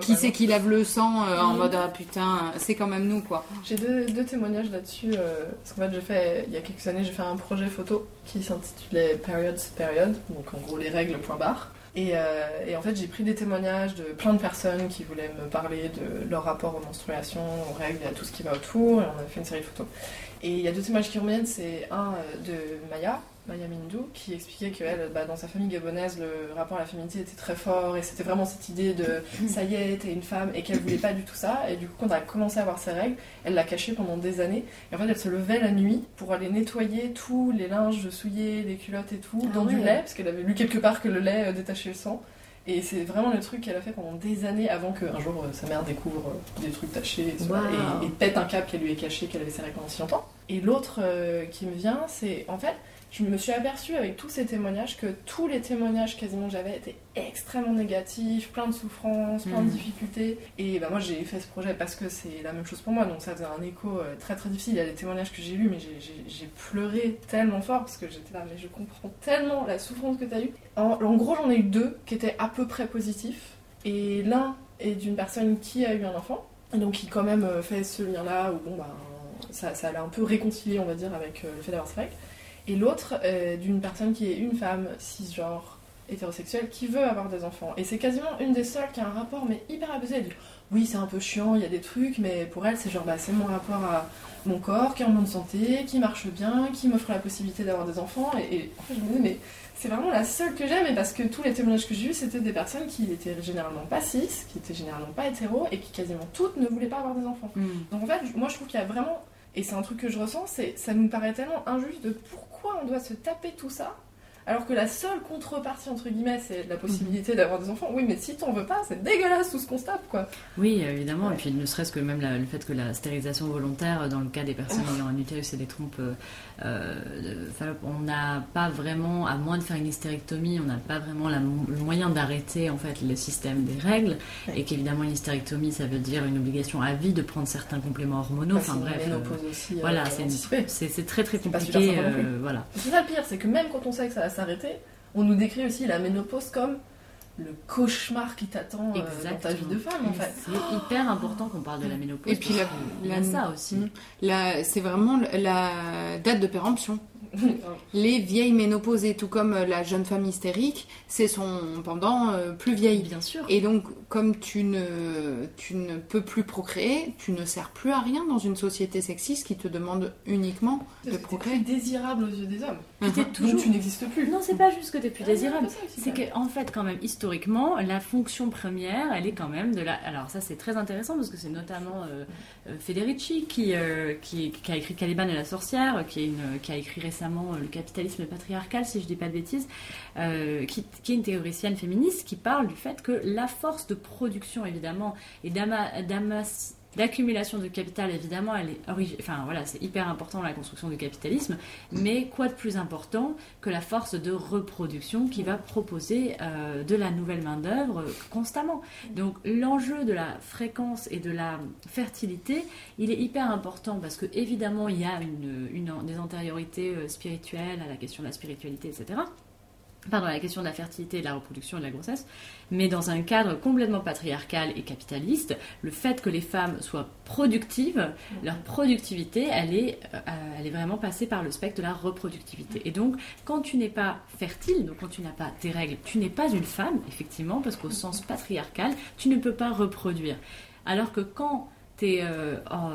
qui même. qui lave le sang euh, en Mhm. mode ah putain, c'est quand même nous quoi. J'ai deux, deux témoignages là-dessus. parce qu'en fait, j'ai fait, il y a quelques années, j'ai fait un projet photo qui s'intitulait Periods Period, donc en gros les règles, point barre. Et, euh, et en fait, j'ai pris des témoignages de plein de personnes qui voulaient me parler de leur rapport aux menstruations, aux règles et à tout ce qui va autour. Et on a fait une série de photos. Et il y a deux témoignages qui reviennent. C'est un euh, de Maya, Maya Mindou, qui expliquait que elle, bah, dans sa famille gabonaise, le rapport à la féminité était très fort et c'était vraiment cette idée de ça y est, t'es une femme et qu'elle voulait pas du tout ça. Et du coup, quand elle a commencé à avoir ses règles, elle l'a caché pendant des années. Et en fait, elle se levait la nuit pour aller nettoyer tous les linges souillés, les culottes et tout, Ah dans du lait, parce qu'elle avait lu quelque part que le lait euh, détachait le sang. Et c'est vraiment le truc qu'elle a fait pendant des années avant qu'un jour euh, sa mère découvre euh, des trucs tachés et, Wow. et- et pète un câble qu'elle lui ait caché qu'elle avait ses règles pendant si longtemps. Et l'autre euh, qui me vient, c'est en fait, je me suis aperçue avec tous ces témoignages que tous les témoignages quasiment que j'avais étaient extrêmement négatifs, plein de souffrances, plein de Mm. difficultés. Et bah, moi j'ai fait ce projet parce que c'est la même chose pour moi, donc ça faisait un écho euh, très très difficile. Il y a des témoignages que j'ai lus, mais j'ai- pleuré tellement fort parce que j'étais là, mais je comprends tellement la souffrance que tu as eue. En, en gros, j'en ai eu deux qui étaient à peu près positifs. Et l'un est d'une personne qui a eu un enfant, donc qui quand même euh, fait ce lien-là où bon, bah, ça, ça l'a un peu réconcilié, on va dire, avec euh, le fait d'avoir ses règles. Et l'autre euh, d'une personne qui est une femme cisgenre hétérosexuelle qui veut avoir des enfants. Et c'est quasiment une des seules qui a un rapport mais hyper apaisé. Elle dit oui c'est un peu chiant, il y a des trucs, mais pour elle c'est genre bah, c'est mon rapport à mon corps qui est en bonne santé, qui marche bien, qui m'offre la possibilité d'avoir des enfants. Et, et en fait je me disais mais c'est vraiment la seule que j'aime parce que tous les témoignages que j'ai eus c'était des personnes qui étaient généralement pas cis, qui étaient généralement pas hétéros et qui quasiment toutes ne voulaient pas avoir des enfants. Mm. Donc en fait, moi je trouve qu'il y a vraiment, et c'est un truc que je ressens, c'est ça nous paraît tellement injuste de pourquoi on doit se taper tout ça, alors que la seule contrepartie entre guillemets c'est la possibilité d'avoir des enfants. Oui, mais si t'en veux pas, c'est dégueulasse tout ce qu'on se tape quoi. Oui, évidemment. Ouais. Et puis ne serait-ce que même la- le fait que la stérilisation volontaire, dans le cas des personnes ayant un utérus et des trompes euh, euh, de on n'a pas vraiment, à moins de faire une hystérectomie, on n'a pas vraiment la le moyen d'arrêter en fait le système des règles. Ouais. Et qu'évidemment une hystérectomie, ça veut dire une obligation à vie de prendre certains compléments hormonaux. Enfin Parce que bref. euh, aussi. euh, voilà, c'est très très compliqué. euh, voilà. C'est ça le pire, c'est que même quand on sait que ça va s'arrêter, on nous décrit aussi la ménopause comme le cauchemar qui t'attend euh, dans ta vie de femme en fait. C'est hyper important qu'on parle de la ménopause. Et puis la- la- ça aussi. Là, c'est vraiment la date de péremption. Les vieilles ménopausées, tout comme euh, la jeune femme hystérique, c'est son pendant euh, plus vieille. Bien sûr. Et donc, comme tu ne, tu ne peux plus procréer, tu ne sers plus à rien dans une société sexiste qui te demande uniquement de que procréer. plus désirable aux yeux des hommes. Donc toujours tu n'existes plus. Non, c'est pas juste que t'es plus Ah, désirable. c'est que, en fait, quand même, historiquement, la fonction première, elle est quand même de la. Alors, ça, c'est très intéressant parce que c'est notamment euh, euh, Federici qui, euh, qui, qui a écrit Caliban et la sorcière, qui, est une, qui a écrit récemment euh, Le capitalisme patriarcal, si je dis pas de bêtises, euh, qui, est une théoricienne féministe qui parle du fait que la force de production, évidemment, et d'ama- d'amas- d'accumulation de capital, évidemment, elle est origi- enfin voilà, c'est hyper important dans la construction du capitalisme. Mais quoi de plus important que la force de reproduction qui va proposer euh, de la nouvelle main d'œuvre euh, constamment. Donc l'enjeu de la fréquence et de la fertilité, il est hyper important parce que évidemment il y a une, une- des antériorités euh, spirituelles à la question de la spiritualité, etc. Pardon, la question de la fertilité, de la reproduction et de la grossesse, mais dans un cadre complètement patriarcal et capitaliste, le fait que les femmes soient productives, leur productivité, elle est, euh, elle est vraiment passée par le spectre de la reproductivité. Et donc, quand tu n'es pas fertile, donc quand tu n'as pas tes règles, tu n'es pas une femme, effectivement, parce qu'au sens patriarcal, tu ne peux pas reproduire. Alors que quand tu es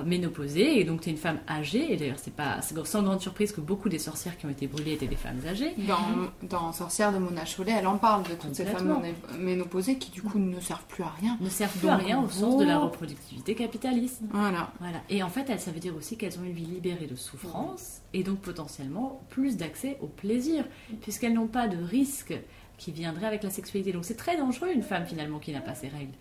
ménopausée et donc tu es une femme âgée, et d'ailleurs c'est pas sans grande surprise que beaucoup des sorcières qui ont été brûlées étaient des femmes âgées. Dans, dans Sorcière de Mona Chollet, elle en parle de toutes ces femmes ménopausées qui du coup ne servent plus à rien. ne servent plus à rien au en sens de la reproductivité capitaliste. Voilà. Voilà. Et en fait, elle, ça veut dire aussi qu'elles ont une vie libérée de souffrance et donc potentiellement plus d'accès au plaisir, puisqu'elles n'ont pas de risque qui viendrait avec la sexualité. Donc c'est très dangereux une femme finalement qui n'a pas ses règles.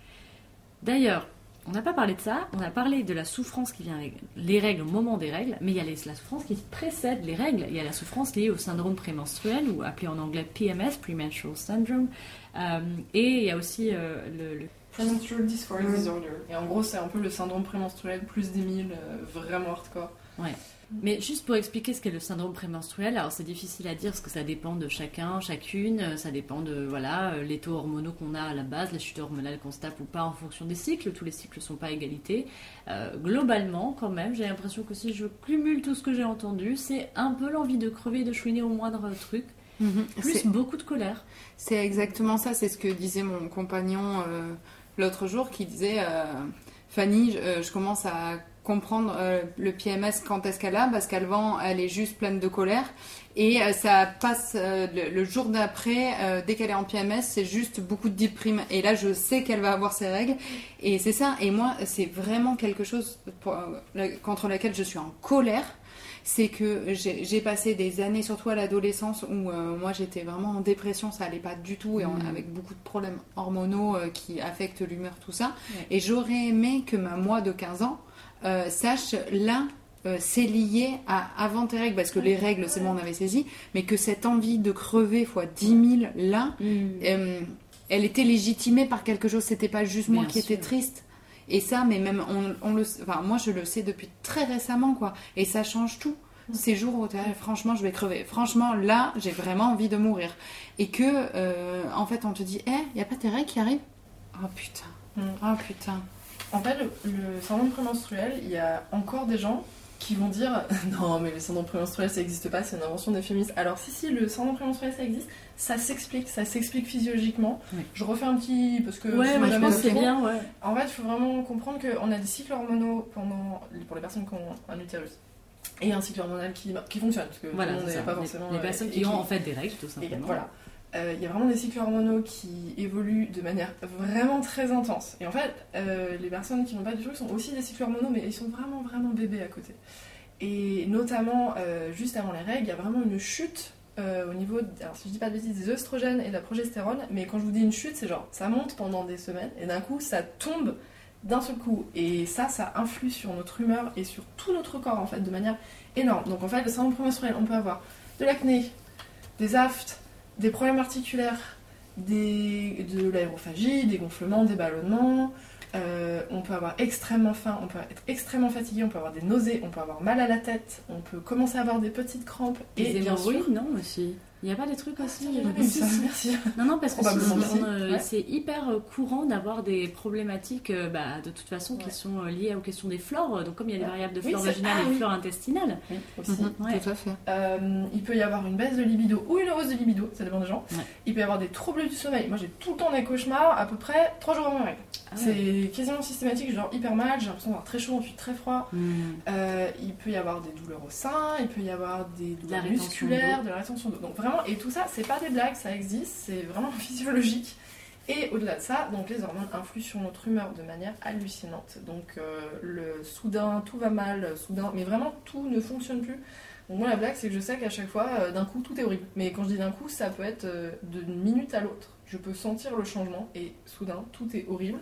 D'ailleurs, on n'a pas parlé de ça, on a parlé de la souffrance qui vient avec les règles au moment des règles, mais il y a les- la souffrance qui précède les règles. Il y a la souffrance liée au syndrome prémenstruel, ou appelé en anglais PMS, Premenstrual Syndrome. Euh, et il y a aussi euh, le, le Premenstrual Dysphoria Mm. Disorder. Et en gros, c'est un peu le syndrome prémenstruel plus des mille, euh, vraiment hardcore. Ouais. Mais juste pour expliquer ce qu'est le syndrome prémenstruel, alors c'est difficile à dire parce que ça dépend de chacun, chacune, euh, ça dépend de voilà euh, les taux hormonaux qu'on a à la base, la chute hormonale qu'on se tape ou pas en fonction des cycles. Tous les cycles sont pas à égalité. Euh, globalement, quand même, j'ai l'impression que si je cumule tout ce que j'ai entendu, c'est un peu l'envie de crever et de chouiner au moindre truc, Mhm. plus beaucoup de colère. C'est exactement ça, c'est ce que disait mon compagnon euh, l'autre jour qui disait euh, Fanny, je, je commence à comprendre euh, le PMS quand est-ce qu'elle a, parce qu'avant elle est juste pleine de colère et euh, ça passe euh, le, le jour d'après, dès qu'elle est en PMS, c'est juste beaucoup de déprime. Et là je sais qu'elle va avoir ses règles et c'est ça. Et moi c'est vraiment quelque chose pour- contre laquelle je suis en colère c'est que j'ai passé des années, surtout à l'adolescence, où moi j'étais vraiment en dépression, ça allait pas du tout, et Mhm. avec beaucoup de problèmes hormonaux qui affectent l'humeur, tout ça. Et j'aurais aimé que ma moi de 15 ans euh, sache là. euh, c'est lié à avant tes règles, parce que les règles, c'est bon, on avait saisi, mais que cette envie de crever fois 10 000 là, euh, elle était légitimée par quelque chose, c'était pas juste moi Bien qui sûr. étais triste. Et ça, mais même on, on le, enfin moi je le sais depuis très récemment quoi. Et ça change tout. Ces jours où t'es, franchement je vais crever. Franchement là j'ai vraiment envie de mourir. Et que euh, en fait on te dit, eh, y a pas tes règles qui arrivent? Oh putain. Mm. Oh putain. En fait, le, le syndrome prémenstruel, il y a encore des gens qui vont dire (laughs) non, mais le syndrome prémenstruel ça n'existe pas, c'est une invention des féministes. Alors, si, si, le syndrome prémenstruel ça existe, ça s'explique, ça s'explique physiologiquement. Oui. Je refais un petit. parce que. Ouais, moi je pense c'est bien, ouais. En fait, il faut vraiment comprendre qu'on a des cycles hormonaux pendant, pour les personnes qui ont un utérus et un cycle hormonal qui, qui fonctionne. Parce que Voilà, tout le monde c'est n'est pas forcément. les, les euh, personnes qui ont en fait des règles, tout et simplement. Euh, Il y a vraiment des cycles hormonaux qui évoluent de manière vraiment très intense. Et en fait, euh, les personnes qui n'ont pas d'utérus ont aussi des cycles hormonaux, mais ils sont vraiment, vraiment bébés à côté. Et notamment, euh, juste avant les règles, il y a vraiment une chute au niveau, alors si je dis pas de bêtises, des oestrogènes et de la progestérone. Mais quand je vous dis une chute, c'est genre, ça monte pendant des semaines, et d'un coup, ça tombe d'un seul coup. Et ça, ça influe sur notre humeur et sur tout notre corps, en fait, de manière énorme. Donc en fait, le syndrome prémenstruel, on peut avoir de l'acné, des aftes, des problèmes articulaires, des, de l'aérophagie, des gonflements, des ballonnements. Euh, on peut avoir extrêmement faim, on peut être extrêmement fatigué, on peut avoir des nausées, on peut avoir mal à la tête, on peut commencer à avoir des petites crampes. Des et hémorroïdes, non aussi. Il n'y a pas des trucs aussi j'ai euh, ça, si. merci. Non, non, parce que si. euh, Ouais. c'est hyper euh, courant d'avoir des problématiques euh, bah, de toute façon qui sont euh, liées aux questions des flores. Donc, comme il y a des Ouais. variables de flore c'est- vaginale ah, et de oui. flore intestinale, Oui, aussi. Mhm, Ouais. Tout à fait. Euh, il peut y avoir une baisse de libido ou une hausse de libido, ça dépend des gens. Ouais. Il peut y avoir des troubles du sommeil. Moi j'ai tout le temps des cauchemars à peu près 3 jours avant mes règles. Ah ouais. C'est quasiment systématique, je dors hyper mal, j'ai l'impression d'avoir très chaud, ensuite très froid. Euh, il peut y avoir des douleurs au sein, il peut y avoir des douleurs musculaires, de la rétention d'eau. Donc et tout ça, c'est pas des blagues, ça existe, c'est vraiment (laughs) physiologique. Et au-delà de ça, donc les hormones influent sur notre humeur de manière hallucinante. Donc euh, le soudain, tout va mal, soudain, mais vraiment tout ne fonctionne plus. Donc moi la blague, c'est que je sais qu'à chaque fois, euh, d'un coup, tout est horrible. Mais quand je dis d'un coup, ça peut être euh, d'une minute à l'autre. Je peux sentir le changement et soudain, tout est horrible.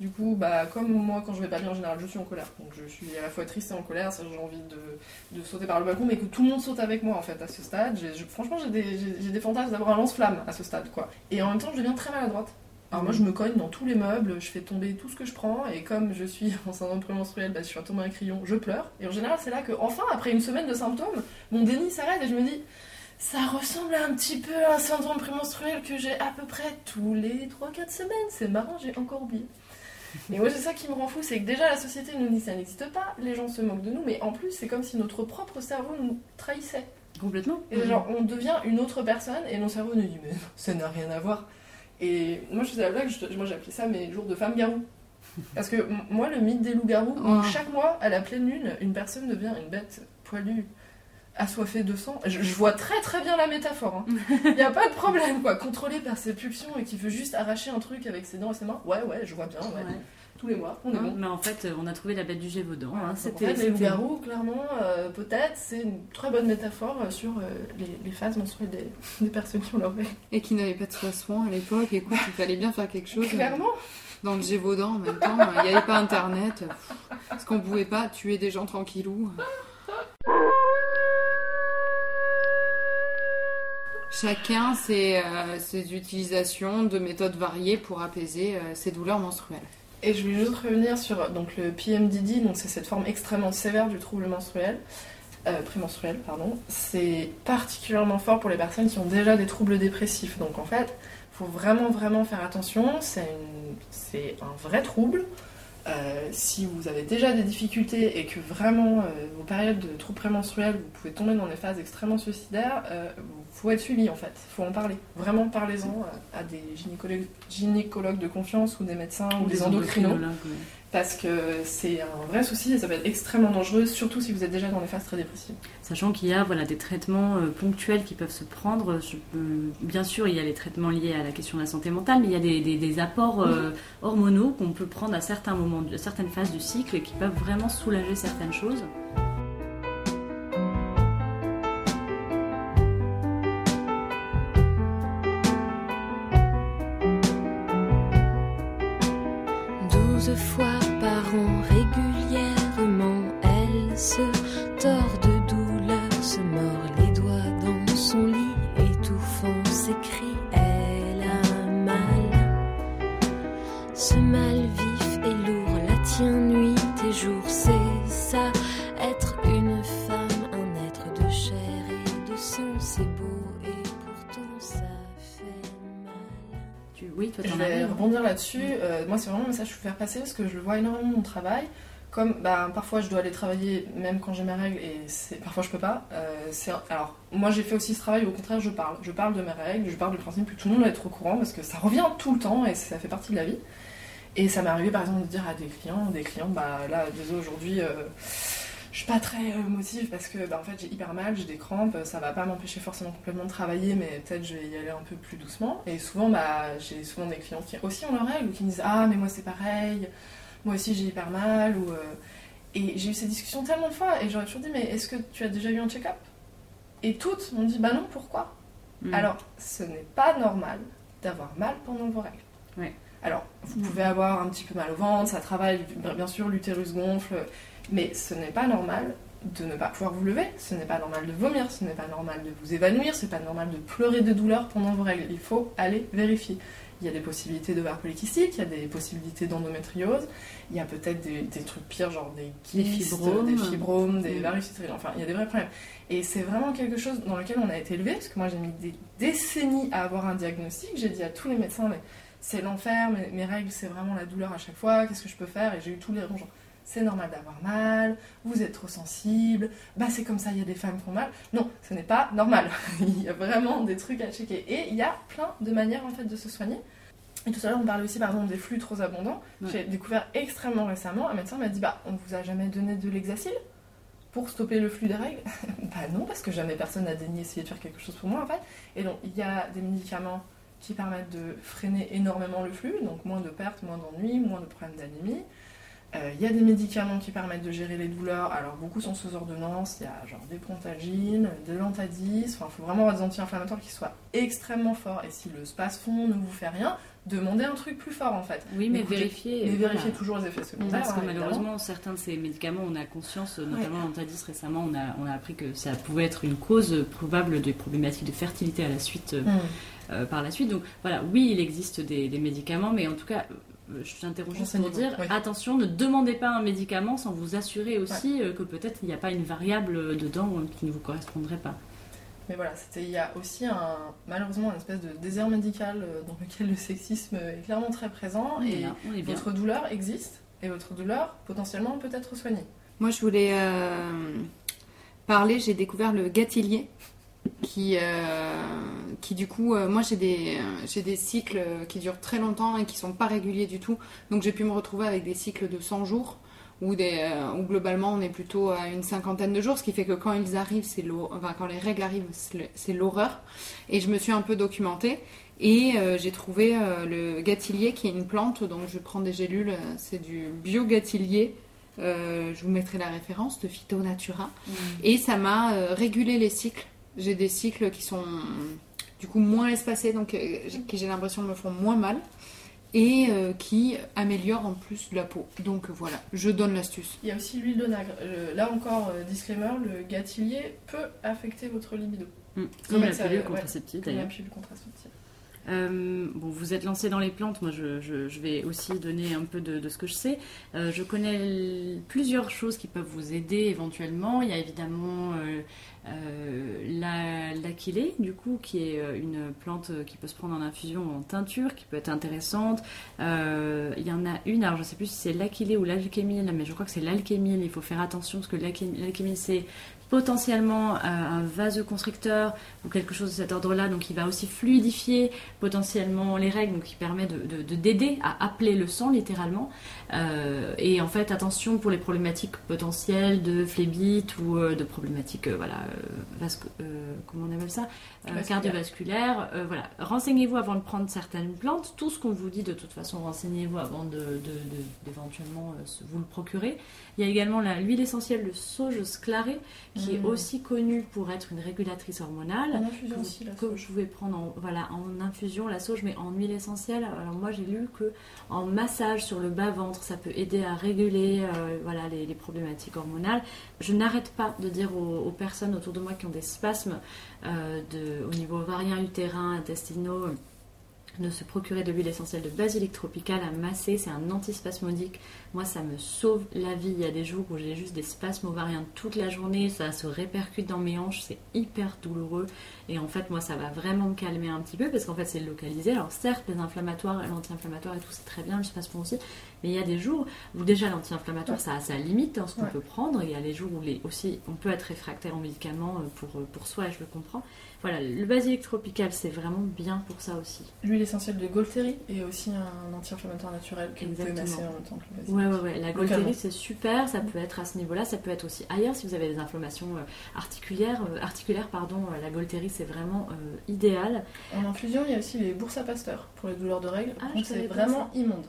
Du coup, bah, comme moi, quand je vais pas bien en général, je suis en colère. Donc je suis à la fois triste et en colère, j'ai envie de, de sauter par le balcon, mais que tout le monde saute avec moi en fait à ce stade. Franchement, j'ai des, j'ai- des fantasmes d'avoir un lance-flamme à ce stade, quoi. Et en même temps, je deviens très maladroite. Alors moi, je me cogne dans tous les meubles, je fais tomber tout ce que je prends, et comme je suis (laughs) en syndrome prémenstruel, bah, je suis à tomber un crayon, je pleure. Et en général, c'est là que, enfin, après une semaine de symptômes, mon déni s'arrête et je me dis, ça ressemble un petit peu à un syndrome prémenstruel que j'ai à peu près tous les 3-4 semaines. C'est marrant, j'ai encore oublié. Et moi, c'est ça qui me rend fou, c'est que déjà la société nous dit ça n'existe pas, les gens se moquent de nous, mais en plus, c'est comme si notre propre cerveau nous trahissait. Complètement. Et genre, on devient une autre personne et mon cerveau nous dit, mais (laughs) ça n'a rien à voir. Et moi, je faisais la blague, je- moi j'ai appelé ça mes jours de femme garou. (laughs) Parce que moi, le mythe des loups-garous, Oh. chaque mois, à la pleine lune, une personne devient une bête poilue, assoiffée de sang. Je, je vois très très bien la métaphore. (laughs) Il n'y a pas de problème, quoi. Contrôlée par ses pulsions et qui veut juste arracher un truc avec ses dents et ses mains. Ouais, ouais, je vois bien, ouais. Ouais. Tous les mois, on est Hein, bon. Mais en fait, euh, on a trouvé la bête du Gévaudan. Hein. donc en C'était fait, les c'était- loups-garous, clairement, euh, peut-être, c'est une très bonne métaphore euh, sur euh, les, les phases menstruelles des, des personnes qui ont leur. Et qui n'avait pas de soins à l'époque. Écoute, il fallait bien faire quelque chose. Clairement. Dans le Gévaudan en même temps. Il n'y avait pas internet. Parce qu'on pouvait pas tuer des gens tranquillou. Chacun ses, euh, ses utilisations de méthodes variées pour apaiser euh, ses douleurs menstruelles. Et je voulais juste revenir sur donc, le PMDD, donc c'est cette forme extrêmement sévère du trouble menstruel, euh, prémenstruel, pardon. C'est particulièrement fort pour les personnes qui ont déjà des troubles dépressifs. Donc en fait, il faut vraiment vraiment faire attention. C'est un vrai trouble. Euh, si vous avez déjà des difficultés et que vraiment euh, vos périodes de troubles prémenstruels, vous pouvez tomber dans des phases extrêmement suicidaires, euh, faut être suivi en fait, faut en parler. Vraiment parlez-en à des gynécologues, gynécologues de confiance ou des médecins ou des endocrinos endocrinologues, ouais. Parce que c'est un vrai souci et ça peut être extrêmement dangereux, surtout si vous êtes déjà dans des phases très dépressives. Sachant qu'il y a voilà, des traitements euh, ponctuels qui peuvent se prendre. Je peux- bien sûr, il y a les traitements liés à la question de la santé mentale, mais il y a des, des- des apports euh, hormonaux qu'on peut prendre à certains moments, à certaines phases du cycle et qui peuvent vraiment soulager certaines choses. Oui, toi, Je vais rebondir là-dessus. Euh, moi, c'est vraiment un message que je veux faire passer parce que je le vois énormément dans mon travail. Comme bah, parfois je dois aller travailler même quand j'ai mes règles et parfois je peux pas. Euh, alors moi j'ai fait aussi ce travail où au contraire je parle. Je parle de mes règles, je parle du principe que tout le monde doit être au courant parce que ça revient tout le temps et ça fait partie de la vie. Et ça m'est arrivé par exemple de dire à des clients, des clients, bah là désolé aujourd'hui euh, je suis pas très euh, motive parce que bah, en fait j'ai hyper mal, j'ai des crampes, ça va pas m'empêcher forcément complètement de travailler, mais peut-être je vais y aller un peu plus doucement. Et souvent bah j'ai souvent des clients qui aussi ont leurs règles ou qui me disent ah mais moi c'est pareil, moi aussi j'ai hyper mal ou euh, et j'ai eu ces discussions tellement de fois et j'aurais toujours dit mais est-ce que tu as déjà eu un check-up? Et toutes m'ont dit bah non pourquoi? Mm. Alors ce n'est pas normal d'avoir mal pendant vos règles. Ouais. Alors vous pouvez avoir un petit peu mal au ventre, ça travaille, bien sûr l'utérus gonfle, mais ce n'est pas normal de ne pas pouvoir vous lever, ce n'est pas normal de vomir, ce n'est pas normal de vous évanouir, ce n'est pas normal de pleurer de douleur pendant vos règles. Il faut aller vérifier. Il y a des possibilités polykystiques, il y a des possibilités d'endométriose, il y a peut-être des, des trucs pires, genre des Des kystes, fibromes. des, fibromes, des Mm. varicocèles, enfin il y a des vrais problèmes. Et c'est vraiment quelque chose dans lequel on a été élevé, parce que moi j'ai mis des décennies à avoir un diagnostic, j'ai dit à tous les médecins, mais c'est l'enfer, mes, mes règles c'est vraiment la douleur à chaque fois, qu'est-ce que je peux faire? Et j'ai eu tous les rangeants. C'est normal d'avoir mal, vous êtes trop sensible, bah c'est comme ça, il y a des femmes qui ont mal. Non, ce n'est pas normal. (laughs) il y a vraiment des trucs à checker. Et il y a plein de manières en fait de se soigner. Et tout à l'heure, on parlait aussi par exemple des flux trop abondants. Ouais. J'ai découvert extrêmement récemment, un médecin m'a dit Bah, on vous a jamais donné de l'hexacil pour stopper le flux des règles? (laughs) Bah non, parce que jamais personne n'a daigné essayer de faire quelque chose pour moi en fait. Et donc, il y a des médicaments qui permettent de freiner énormément le flux, donc moins de pertes, moins d'ennuis, moins de problèmes d'anémie. Euh, Il y a des médicaments qui permettent de gérer les douleurs, alors beaucoup sont sous ordonnance, il y a genre des prontagines, des lantadis, enfin il faut vraiment avoir des anti-inflammatoires qui soient extrêmement forts, et si le space-fond ne vous fait rien, demandez un truc plus fort en fait. Oui, mais Écoutez, vérifier. Mais voilà. vérifiez toujours les effets secondaires. Parce que hein, malheureusement, certains de ces médicaments, on a conscience, notamment l'antadis récemment, on a, on a appris que ça pouvait être une cause probable des problématiques de fertilité à la suite, euh, Mm. euh, par la suite. Donc voilà, oui, il existe des, des médicaments, mais en tout cas, euh, je t'interroge juste pour dire, oui. attention, ne demandez pas un médicament sans vous assurer aussi euh, que peut-être il n'y a pas une variable dedans euh, qui ne vous correspondrait pas. Mais voilà, c'était, il y a aussi un, malheureusement une espèce de désert médical euh, dans lequel le sexisme est clairement très présent, et là, votre douleur existe, et votre douleur potentiellement peut être soignée. Moi, je voulais euh, parler, j'ai découvert le gâtillier, qui, euh, qui du coup, euh, moi j'ai des, euh, j'ai des cycles qui durent très longtemps et qui sont pas réguliers du tout. Donc j'ai pu me retrouver avec des cycles de 100 jours, où, des, où globalement on est plutôt à une cinquantaine de jours, ce qui fait que quand ils arrivent, c'est enfin, quand les règles arrivent, c'est l'horreur. Et je me suis un peu documentée. Et euh, j'ai trouvé euh, le gâtillier qui est une plante, donc je prends des gélules, c'est du bio-gâtillier. Euh, je vous mettrai la référence de Phyto Natura. Et ça m'a régulé les cycles. J'ai des cycles qui sont du coup moins espacés, donc euh, j'ai- qui j'ai l'impression me font moins mal. Et euh, qui améliorent en plus la peau. Donc voilà, je donne l'astuce. Il y a aussi l'huile. Euh, là encore, euh, disclaimer, le gâtillier peut affecter votre libido. Mm. Faut Comme la pilule ouais, comme la pilule contraceptive. Euh, bon, vous êtes lancé dans les plantes, moi je, vais aussi donner un peu de, ce que je sais. Euh, je connais plusieurs choses qui peuvent vous aider éventuellement. Il y a évidemment euh, euh, du coup, qui est une plante qui peut se prendre en infusion ou en teinture, qui peut être intéressante. Il y en a une, alors je ne sais plus si c'est l'achillée ou l'alchémile, mais je crois que c'est l'alchémile. Il faut faire attention parce que l'alché- l'alchémile c'est potentiellement euh, un vasoconstricteur ou quelque chose de cet ordre-là, donc il va aussi fluidifier potentiellement les règles, donc qui permet de de- de- d'aider à appeler le sang littéralement. Euh, et en fait, attention pour les problématiques potentielles de phlébite ou euh, de problématiques, euh, voilà, vasco- comment on appelle ça, Vasculaire. cardiovasculaires. voilà, renseignez-vous avant de prendre certaines plantes. Tout ce qu'on vous dit, de toute façon, renseignez-vous avant de, d'éventuellement vous le procurer. Il y a également l'huile essentielle de sauge sclarée, qui est Mm. aussi connue pour être une régulatrice hormonale. En infusion aussi, la que vous pouvez prendre en, voilà, en infusion la sauge, mais en huile essentielle. Alors moi j'ai lu que en massage sur le bas-ventre, ça peut aider à réguler euh, voilà, les, les problématiques hormonales. Je n'arrête pas de dire aux, aux personnes autour de moi qui ont des spasmes euh, de, au niveau ovarien, utérin, intestinaux, de se procurer de l'huile essentielle de basilic tropical à masser, c'est un antispasmodique. Moi, ça me sauve la vie. Il y a des jours où j'ai juste des spasmes ovariens toute la journée, ça se répercute dans mes hanches, c'est hyper douloureux. Et en fait, moi, ça va vraiment me calmer un petit peu parce qu'en fait, c'est localisé. Alors, certes, les inflammatoires, l'anti-inflammatoire et tout, c'est très bien, le spasme aussi. Mais il y a des jours où déjà l'anti-inflammatoire, ça a sa limite dans ce qu'on Ouais. peut prendre. Il y a les jours où les, aussi, on peut être réfractaire aux médicaments euh, pour, pour soi, je le comprends. Voilà, le basilic tropical, c'est vraiment bien pour ça aussi. L'huile essentielle de Golteri est aussi un anti-inflammatoire naturel que vous pouvez Exactement. masser en même temps que le basilic. Ouais, ouais, ouais. La. Golteri, c'est super. Ça peut être à ce niveau-là. Ça peut être aussi ailleurs si vous avez des inflammations euh, articulaires. euh, articulaires pardon, euh, la Golteri, c'est vraiment euh, idéal. En infusion, il y a aussi les Bursa Pasteur pour les douleurs de règles. Ah, c'est vraiment immonde.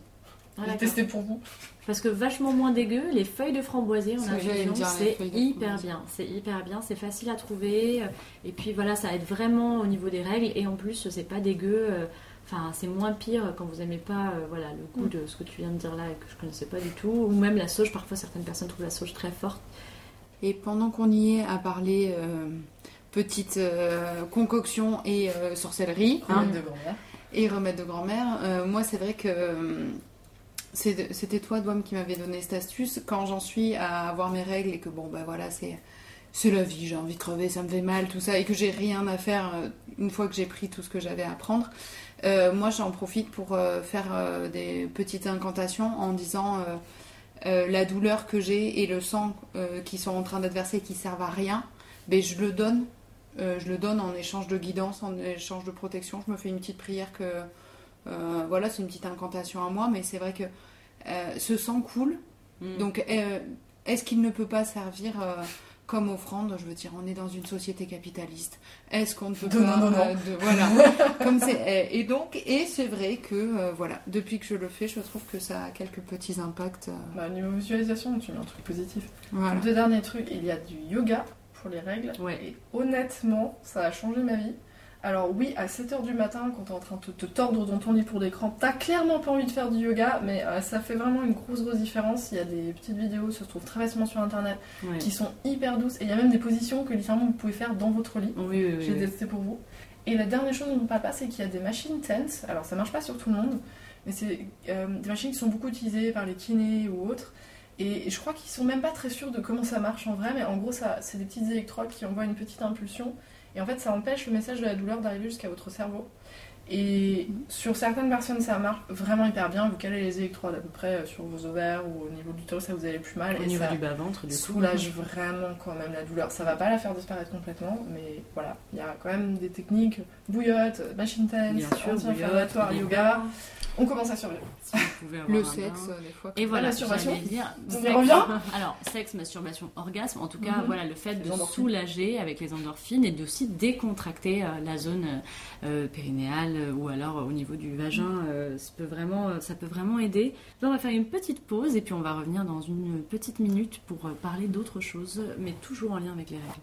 Ah, J'ai testé pour vous. Parce que vachement moins dégueu, les feuilles de framboisier en infusion, c'est hyper bien. C'est hyper bien, c'est facile à trouver. euh, Et puis voilà, ça aide vraiment au niveau des règles. Et en plus, c'est pas dégueu. euh, Enfin, c'est moins pire quand vous aimez pas euh, voilà, le goût de ce que tu viens de dire là et que je connaissais pas du tout. Ou même la sauge, parfois certaines personnes trouvent la sauge très forte. Et pendant qu'on y est à parler euh, petite euh, concoction et euh, sorcellerie, hein, Remède de grand-mère. et remède de grand-mère. Euh, moi, c'est vrai que euh, c'était toi, Douam, qui m'avait donné cette astuce. Quand j'en suis à avoir mes règles et que bon, bah voilà, c'est c'est la vie, j'ai envie de crever, ça me fait mal, tout ça, et que j'ai rien à faire euh, une fois que j'ai pris tout ce que j'avais à prendre. euh, moi, j'en profite pour euh, faire des petites incantations en disant la douleur que j'ai et le sang qui sont en train d'être versés qui servent à rien, ben, je le donne. Je le donne en échange de guidance, en échange de protection. Je me fais une petite prière que euh, voilà, c'est une petite incantation à moi, mais c'est vrai que euh, ce sang coule. Mm. Donc, euh, est-ce qu'il ne peut pas servir euh, comme offrande Je veux dire, on est dans une société capitaliste. Est-ce qu'on ne peut De pas non, non, non. de- voilà, (laughs) comme c'est et donc et c'est vrai que euh, voilà, depuis que je le fais, je trouve que ça a quelques petits impacts. euh, Bah, au niveau visualisation, tu mets un truc positif. voilà. Deux derniers trucs, il y a du yoga pour les règles. Ouais. Et honnêtement, ça a changé ma vie. Alors oui, à 7h du matin, quand t'es en train de te, te tordre dans ton lit pour l'écran, t'as clairement pas envie de faire du yoga, mais euh, ça fait vraiment une grosse grosse différence. Il y a des petites vidéos, ça se trouve très facilement sur internet, qui sont hyper douces. Et il y a même des positions que littéralement vous pouvez faire dans votre lit. Oui, oui, J'ai testé pour vous. Et la dernière chose dont on ne parle pas, c'est qu'il y a des machines tense. Alors ça marche pas sur tout le monde, mais c'est euh, des machines qui sont beaucoup utilisées par les kinés ou autres. Et je crois qu'ils sont même pas très sûrs de comment ça marche en vrai, mais en gros, ça, c'est des petites électrodes qui envoient une petite impulsion. Et en fait, ça empêche le message de la douleur d'arriver jusqu'à votre cerveau. Et sur certaines personnes, ça marche vraiment hyper bien. Vous calez les électrodes à peu près euh, sur vos ovaires ou au niveau du torse, ça vous allez plus mal. Au et niveau ça du bas-ventre, du coup. soulage vraiment quand même la douleur. Ça va pas la faire disparaître complètement, mais voilà, il y a quand même des techniques bouillotte, machine tense, bouillotte, yoga. On commence à survivre. Si Le sexe, des fois. Et voilà, masturbation. dire, On y sexe- revient Alors, sexe, masturbation, orgasme, en tout cas, Mhm. voilà, le fait de soulager avec les endorphines et d'aussi décontracter euh, la zone euh, périnéale euh, ou alors au niveau du vagin, Mhm. euh, ça, peut vraiment, ça peut vraiment aider. Là, on va faire une petite pause et puis on va revenir dans une petite minute pour parler d'autre chose, mais toujours en lien avec les règles.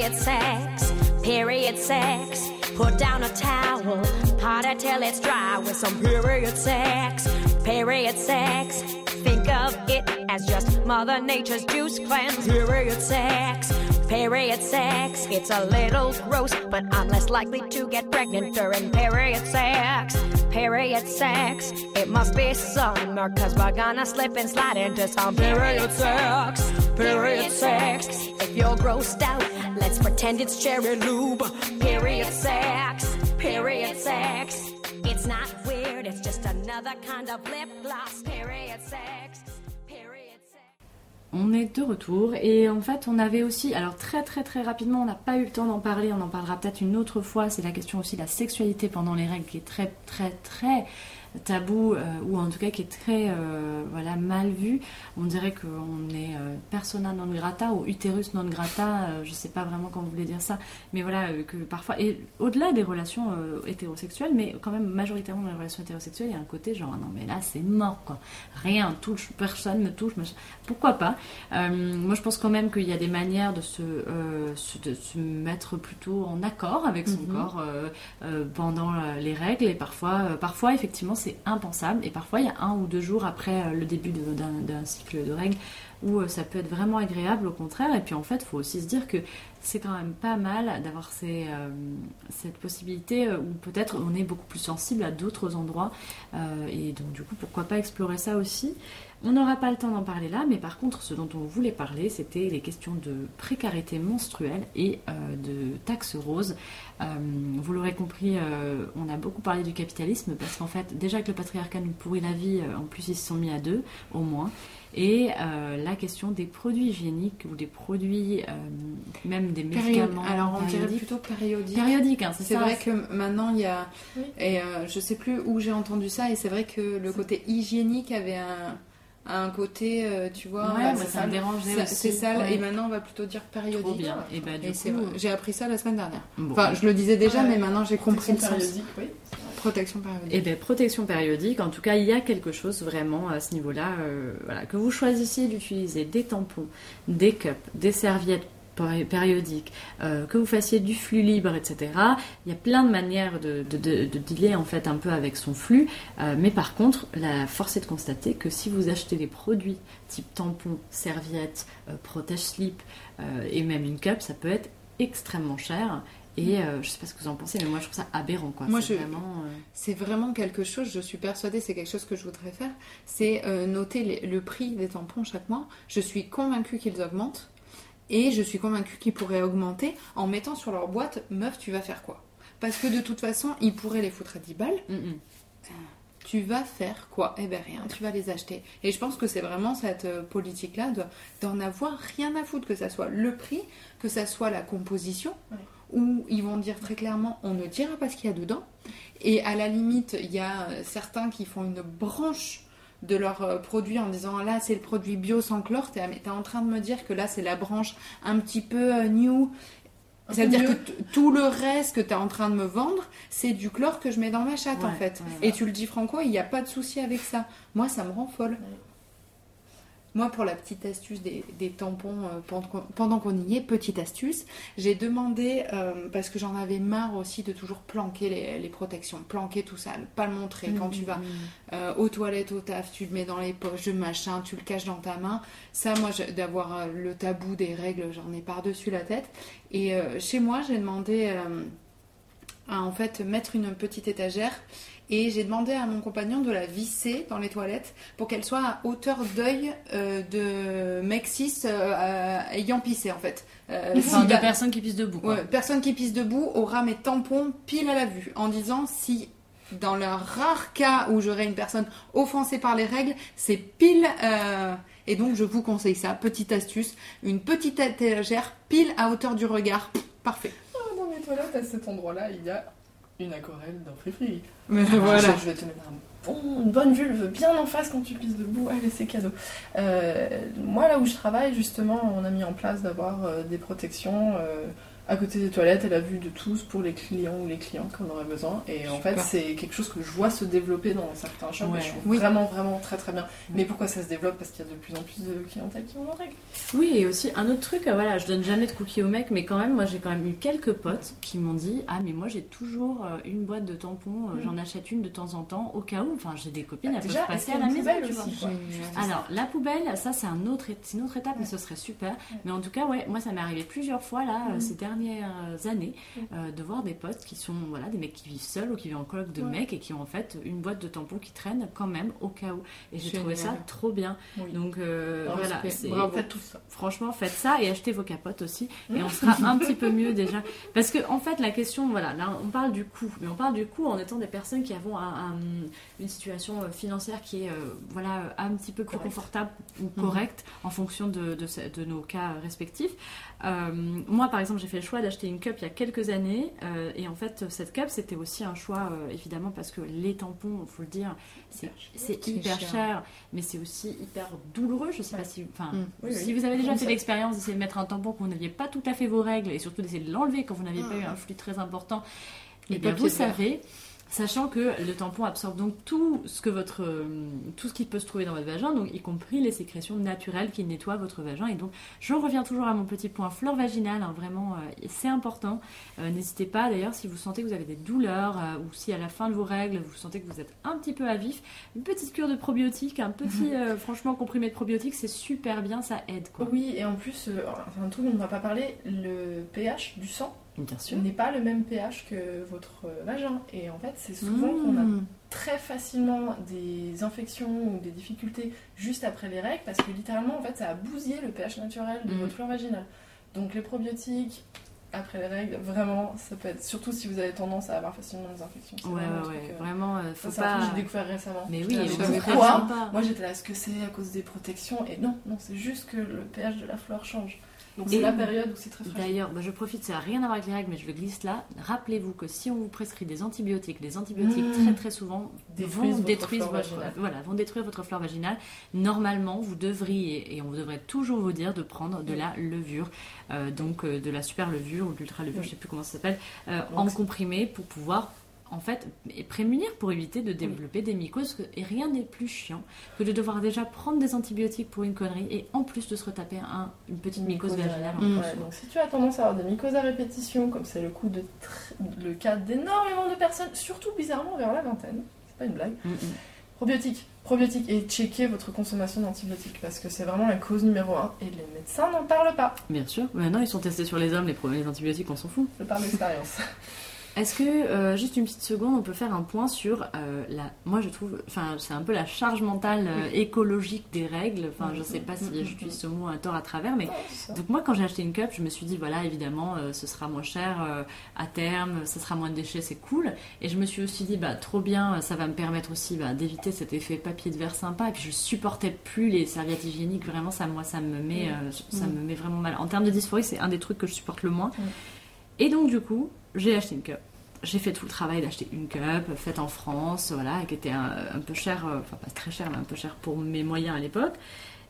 Period sex, period sex. Put down a towel, pot it till it's dry with some period sex. Period sex. Think of it as just Mother Nature's juice cleanse. Period sex. Period sex. It's a little gross, but I'm less likely to get pregnant during period sex. Period sex. It must be summer, cause we're gonna slip and slide into some period sex. Period sex. If you're grossed out, let's pretend it's cherry lube. Period sex. Period sex. It's not weird, it's just another kind of lip gloss. Period sex. On est de retour et en fait on avait aussi, alors très très très rapidement, on n'a pas eu le temps d'en parler, on en parlera peut-être une autre fois, c'est la question aussi de la sexualité pendant les règles qui est très très très tabou euh, ou en tout cas qui est très euh, voilà mal vu. On dirait qu'on est euh, persona non grata ou utérus non grata, je sais pas vraiment comment vous voulez dire ça, mais voilà que parfois et au-delà des relations hétérosexuelles, mais quand même majoritairement dans les relations hétérosexuelles, il y a un côté genre non mais là c'est mort quoi, rien touche, personne me touche, machin. pourquoi pas? Moi je pense quand même qu'il y a des manières de se, de se mettre plutôt en accord avec son Mhm. corps pendant les règles et parfois, parfois effectivement c'est impensable. Et parfois il y a un ou deux jours après euh, le début d'un cycle de règles où euh, ça peut être vraiment agréable au contraire. Et puis en fait il faut aussi se dire que c'est quand même pas mal d'avoir euh, cette possibilité où peut-être on est beaucoup plus sensible à d'autres endroits et donc du coup pourquoi pas explorer ça aussi on n'aura pas le temps d'en parler là, mais par contre, ce dont on voulait parler, c'était les questions de précarité menstruelle et euh, de taxes roses. Euh, vous l'aurez compris, euh, on a beaucoup parlé du capitalisme parce qu'en fait, déjà que le patriarcat nous pourrit la vie, en plus ils se sont mis à deux, au moins. Et la question des produits hygiéniques ou des produits, même des médicaments. Alors on dirait plutôt périodique. Périodique, hein, c'est vrai que maintenant il y a. Oui. Et je sais plus où j'ai entendu ça, et c'est vrai que le côté hygiénique avait un, un côté, euh, tu vois. Ouais, moi, ça me dérangeait. C'est sale, Ouais. et maintenant on va plutôt dire périodique. Trop bien. Et bah, du Et coup. J'ai appris ça la semaine dernière. bon. Enfin, je le disais déjà, Ouais. mais maintenant j'ai compris le sens. oui. Protection périodique. Eh bien, protection périodique, en tout cas, il y a quelque chose vraiment à ce niveau-là. euh, voilà, que vous choisissiez d'utiliser des tampons, des cups, des serviettes péri- périodiques, euh, que vous fassiez du flux libre, etc. Il y a plein de manières de, de, de, de dealer en fait un peu avec son flux. Euh, mais par contre, la force est de constater que si vous achetez des produits type tampons, serviettes, euh, protège-slip euh, et même une cup, ça peut être extrêmement cher. Et euh, je sais pas ce que vous en pensez, mais moi je trouve ça aberrant. Quoi. Moi, C'est je- vraiment, euh, C'est vraiment quelque chose, je suis persuadée, c'est quelque chose que je voudrais faire, c'est euh, noter les- le prix des tampons chaque mois. Je suis convaincue qu'ils augmentent et je suis convaincue qu'ils pourraient augmenter en mettant sur leur boîte Meuf, tu vas faire quoi? Parce que de toute façon, ils pourraient les foutre à 10 balles. mm, mm. Tu vas faire quoi? Eh ben rien, tu vas les acheter. Et je pense que c'est vraiment cette euh, politique-là de- d'en avoir rien à foutre, que ça soit le prix, que ça soit la composition, Ouais. où ils vont dire très clairement on ne dira pas ce qu'il y a dedans. Et à la limite, il y a euh, certains qui font une branche de leur euh, produit en disant là c'est le produit bio sans chlore, t'es t'es en train de me dire que là c'est la branche un petit peu euh, new. Un C'est-à-dire peu que mieux. tout le reste que tu es en train de me vendre, c'est du chlore que je mets dans ma chatte en fait. ouais, Et tu le dis franco, il n'y a pas de souci avec ça. Moi, ça me rend folle. Moi, pour la petite astuce des, des tampons, euh, pendant qu'on- y est, petite astuce, j'ai demandé, euh, parce que j'en avais marre aussi de toujours planquer les, les protections, planquer tout ça, ne pas le montrer quand tu vas euh, aux toilettes, au taf, tu le mets dans les poches de machin, tu le caches dans ta main. Ça, moi, d'avoir le tabou des règles, j'en ai par-dessus la tête. Et chez moi, j'ai demandé à en fait mettre une petite étagère et j'ai demandé à mon compagnon de la visser dans les toilettes pour qu'elle soit à hauteur d'œil euh, de mec cis euh, euh, ayant pissé en fait. Euh, Enfin, si de la- personnes qui pissent debout. Quoi. Ouais, personne qui pisse debout aura mes tampons pile à la vue en disant si dans le rare cas où j'aurai une personne offensée par les règles, c'est pile. euh, et donc je vous conseille ça, petite astuce, une petite étagère pile à hauteur du regard. Pff, Parfait. Ah, Dans mes toilettes, à cet endroit-là, il y a une aquarelle d'un free Mais Je, je vais te mettre un bon- une bonne vulve bien en face quand tu pisses debout. Allez, c'est cadeau. Euh, moi, là où je travaille, justement, on a mis en place d'avoir euh, des protections euh, à côté des toilettes, elle a vu de tous pour les clients ou les clients qu'on aurait besoin. Et en fait, c'est quelque chose que je vois se développer dans certains shops. Ouais. Et je trouve Oui. vraiment, vraiment très très bien. Mais pourquoi ça se développe? Parce qu'il y a de plus en plus de clientèle qui leurs règles. Oui, et aussi un autre truc, euh, voilà, je donne jamais de cookies aux mecs, mais quand même, moi j'ai quand même eu quelques potes qui m'ont dit Ah, mais moi j'ai toujours euh, une boîte de tampons, euh, j'en achète une de temps en temps, au cas où. Enfin, j'ai des copines, elles Mm. Déjà, peuvent passer à la maison, tu vois. aussi. Alors, la poubelle, ça c'est un autre, une autre étape, mais ce serait super. Mais en tout cas, ouais, moi ça m'est arrivé plusieurs fois là, Mm. ces dernières années, euh, de voir des potes qui sont, voilà, des mecs qui vivent seuls ou qui vivent en coloc de Ouais. mecs et qui ont en fait une boîte de tampons qui traîne quand même au cas où. Et j'ai trouvé ça trop bien. Oui. Donc euh, voilà, Bravo. Faites tout ça. Franchement, faites ça et achetez vos capotes aussi, et on (laughs) sera un petit peu mieux déjà. Parce que en fait, la question, voilà, là, on parle du coût, mais on parle du coût en étant des personnes qui avons un- un- une situation euh, financière qui est, euh, voilà, un petit peu plus Correct. confortable ou correcte en fonction de, de nos cas respectifs. Euh, moi, par exemple, j'ai fait le choix d'acheter une cup il y a quelques années, euh, et en fait, cette cup, c'était aussi un choix, euh, évidemment, parce que les tampons, faut le dire, c'est hyper cher. cher, mais c'est aussi hyper douloureux. Je sais pas si, enfin, Mm. Oui, si oui. vous avez déjà fait l'expérience d'essayer de mettre un tampon quand vous n'aviez pas tout à fait vos règles, et surtout d'essayer de l'enlever quand vous n'aviez pas eu un flux très important, Le et bien papier vous savez. Sachant que le tampon absorbe donc tout ce que votre euh, tout ce qui peut se trouver dans votre vagin, donc y compris les sécrétions naturelles qui nettoient votre vagin. Et donc je reviens toujours à mon petit point flore vaginale, hein, vraiment euh, c'est important. Euh, N'hésitez pas d'ailleurs si vous sentez que vous avez des douleurs euh, ou si à la fin de vos règles vous sentez que vous êtes un petit peu à vif, une petite cure de probiotiques, un petit (laughs) franchement comprimé de probiotiques, c'est super bien, ça aide quoi. Oui, et en plus, enfin, un truc dont on ne va pas parler, le pH du sang Bien sûr. n'est pas le même pH que votre vagin. Et en fait, c'est souvent qu'on a Mmh. très facilement des infections ou des difficultés juste après les règles parce que littéralement, en fait, ça a bousillé le pH naturel de Mhm. votre flore vaginale. Donc les probiotiques après les règles, vraiment, ça peut être surtout si vous avez tendance à avoir facilement des infections. Ouais, vraiment ouais, truc, euh, vraiment, euh, ça, faut c'est un truc pas. que j'ai découvert récemment. Mais Je oui, dit, ne pourquoi. Moi j'étais là, est-ce que c'est à cause des protections? Et non, non, c'est juste que le pH de la flore change. Donc c'est la période où c'est très fragile. D'ailleurs, bah, je profite, ça n'a rien à voir avec les règles, mais je le glisse là. Rappelez-vous que si on vous prescrit des antibiotiques, les antibiotiques Mmh. très très souvent Détruisent vont détruire votre, voilà, vont détruire votre flore vaginale. Normalement, vous devriez, et on devrait toujours vous dire de prendre de la levure, euh, donc euh, de la super levure ou de l'ultra levure, Oui. je sais plus comment ça s'appelle, euh, en comprimé pour pouvoir en fait, et prémunir pour éviter de développer des mycoses. Et rien n'est plus chiant que de devoir déjà prendre des antibiotiques pour une connerie et en plus de se retaper un, une petite mycose vaginale. en Ouais, plus. donc si tu as tendance à avoir des mycoses à répétition, comme c'est le, coup de le cas d'énormément de personnes, surtout bizarrement vers la vingtaine, c'est pas une blague, Mm, mm. probiotiques, probiotiques et checker votre consommation d'antibiotiques parce que c'est vraiment la cause numéro un et les médecins n'en parlent pas. Bien sûr. Maintenant, ils sont testés sur les hommes, les, les antibiotiques, on s'en fout. Je parle d'expérience. (laughs) Est-ce que, euh, juste une petite seconde, on peut faire un point sur euh, la. Moi, je trouve. Enfin, c'est un peu la charge mentale euh, écologique des règles. Enfin, je sais pas si j'utilise ce mot à tort à travers, mais. Donc, moi, quand j'ai acheté une cup, je me suis dit, voilà, évidemment, ce sera moins cher à terme, ce sera moins de déchets, c'est cool. Et je me suis aussi dit, bah, trop bien, ça va me permettre aussi bah, d'éviter cet effet papier de verre sympa. Et puis, je supportais plus les serviettes hygiéniques. Vraiment, ça, moi, ça me met, euh, ça me met vraiment mal. En termes de dysphorie, c'est un des trucs que je supporte le moins. Et donc, du coup, j'ai acheté une cup. J'ai fait tout le travail d'acheter une cup, faite en France, voilà, qui était un, un peu cher, euh, enfin pas très cher, mais un peu cher pour mes moyens à l'époque.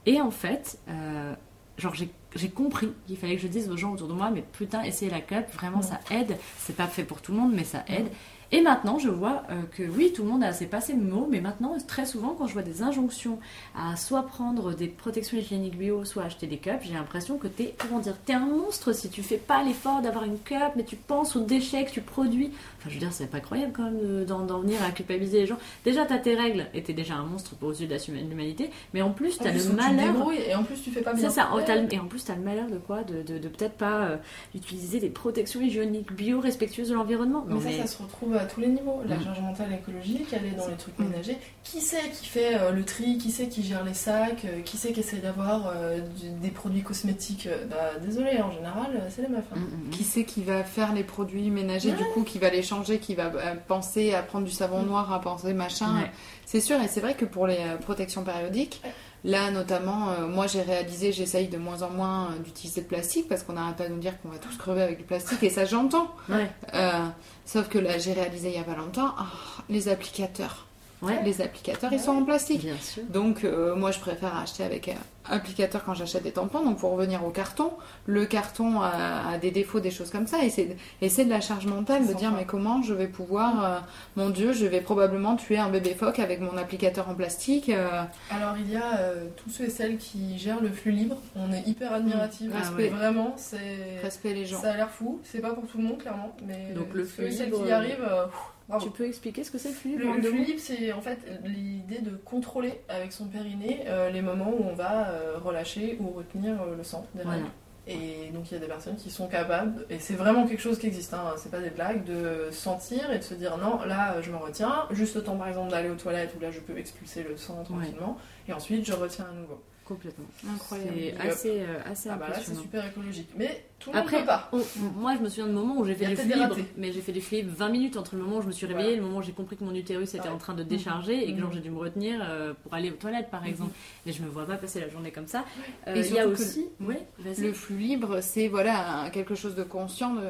Et en fait, euh, genre j'ai j'ai compris qu'il fallait que je dise aux gens autour de moi, mais putain, essayez la cup, vraiment ça aide. C'est pas fait pour tout le monde, mais ça aide. Et maintenant, je vois euh, que oui, tout le monde a assez passé le mot, mais maintenant, très souvent, quand je vois des injonctions à soit prendre des protections hygiéniques bio, soit acheter des cups, j'ai l'impression que t'es, comment dire, t'es un monstre si tu fais pas l'effort d'avoir une cup, mais tu penses aux déchets que tu produis. Enfin, je veux dire, c'est pas croyable quand même de- d'en d'en venir à culpabiliser les gens. Déjà, t'as tes règles, et t'es déjà un monstre aux yeux de l'humanité, mais en plus, En t'as plus, le tu malheur. débrouilles, et en plus tu fais pas bien. C'est ça, oh, le- et en plus t'as le malheur de quoi? De, de- de peut-être pas euh, utiliser des protections hygiéniques bio respectueuses de l'environnement. Mais Non, ça, mais- ça se retrouve à tous les niveaux. La Mm. charge mentale écologique, elle est dans les trucs ménagers. Qui c'est qui fait euh, le tri? Qui c'est qui gère les sacs? Euh, Qui c'est qui essaye d'avoir euh, des produits cosmétiques? Bah, désolé, en général, c'est les meufs. hein. Mm, mm, Qui c'est qui va faire les produits ménagers, du coup, qui va les changer, qui va euh, penser à prendre du savon noir, à penser machin? Ouais. C'est sûr, et c'est vrai que pour les euh, protections périodiques, là notamment, euh, moi j'ai réalisé, j'essaye de moins en moins euh, d'utiliser de plastique parce qu'on n'arrête pas de nous dire qu'on va tous crever avec du plastique, et ça j'entends. Ouais. Euh, sauf que là, j'ai réalisé il y a pas longtemps, ah, les applicateurs. Ouais. Les applicateurs, ils sont en plastique. Bien sûr. Donc, euh, moi, je préfère acheter avec euh, applicateur quand j'achète des tampons, donc pour revenir au carton, le carton a, a des défauts, des choses comme ça, et c'est, et c'est de la charge mentale de dire mais comment je vais pouvoir, euh, mon Dieu, je vais probablement tuer un bébé phoque avec mon applicateur en plastique. euh, Alors il y a euh, tous ceux et celles qui gèrent le flux libre. On est hyper admiratifs. Ah Respect. ouais. Vraiment, c'est. respect les gens. Ça a l'air fou. C'est pas pour tout le monde clairement, mais Donc, le ceux et celles qui y arrivent, euh, bravo. Tu peux expliquer ce que c'est le flux libre Le, flux libre, c'est en fait l'idée de contrôler avec son périnée euh, les moments où on va euh, relâcher ou retenir euh, le sang des Voilà. Et donc il y a des personnes qui sont capables, et c'est vraiment quelque chose qui existe, hein, c'est pas des blagues, de sentir et de se dire non, là je me retiens, juste le temps par exemple d'aller aux toilettes où là je peux expulser le sang tranquillement, et ensuite je retiens à nouveau. Complètement. Incroyable. C'est assez, euh, assez Ah bah là c'est super écologique, mais tout le monde Après, peut pas. moi je me souviens de moments où j'ai fait du ratés. mais j'ai fait du libre 20 minutes entre le moment où je me suis réveillée Voilà. et le moment où j'ai compris que mon utérus était Ouais. en train de décharger et que Mhm. genre j'ai dû me retenir euh, pour aller aux toilettes par Mhm. exemple. Mais je me vois pas passer la journée comme ça. Euh, Et il y a aussi. Vas-y. Le flux libre, c'est voilà quelque chose de conscient. de-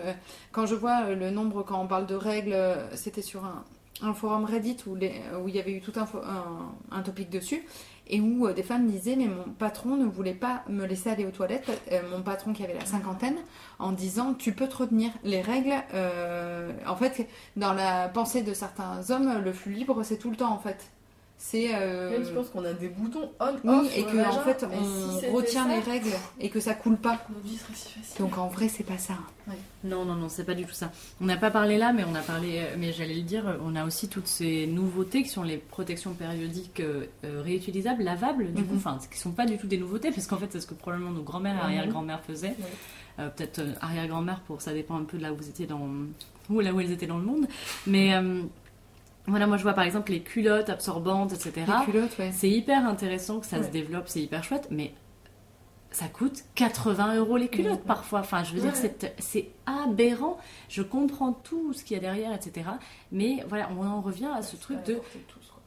Quand je vois le nombre, quand on parle de règles, c'était sur un, un forum Reddit où, il y avait eu tout un topic dessus et où euh, des femmes disaient mais mon patron ne voulait pas me laisser aller aux toilettes, euh, mon patron qui avait la cinquantaine, en disant tu peux te retenir. Les règles, euh, en fait, dans la pensée de certains hommes, le flux libre c'est tout le temps en fait. C'est euh, Même je pense qu'on a des boutons on, oui, off et que en fait on si retient ça, les règles et que ça coule pas. Notre vie serait si facile. Donc en vrai c'est pas ça. Non, non, non, c'est pas du tout ça. On n'a pas parlé là, mais on a parlé, euh, mais j'allais le dire, on a aussi toutes ces nouveautés qui sont les protections périodiques euh, euh, réutilisables, lavables, du coup, Mhm. enfin, qui sont pas du tout des nouveautés, parce qu'en fait, c'est ce que probablement nos grands-mères et Mhm. arrière-grand-mères faisaient. Euh, Peut-être euh, arrière-grand-mère, pour ça dépend un peu de là où vous étiez dans, ou là où elles étaient dans le monde. Mais euh, voilà, moi je vois par exemple les culottes absorbantes, etc. Les culottes, ouais. C'est hyper intéressant que ça se développe, c'est hyper chouette, mais ça coûte 80 euros les culottes parfois. Enfin, je veux dire, Ouais. c'est aberrant. Je comprends tout ce qu'il y a derrière, etc. Mais voilà, on en revient à ce truc de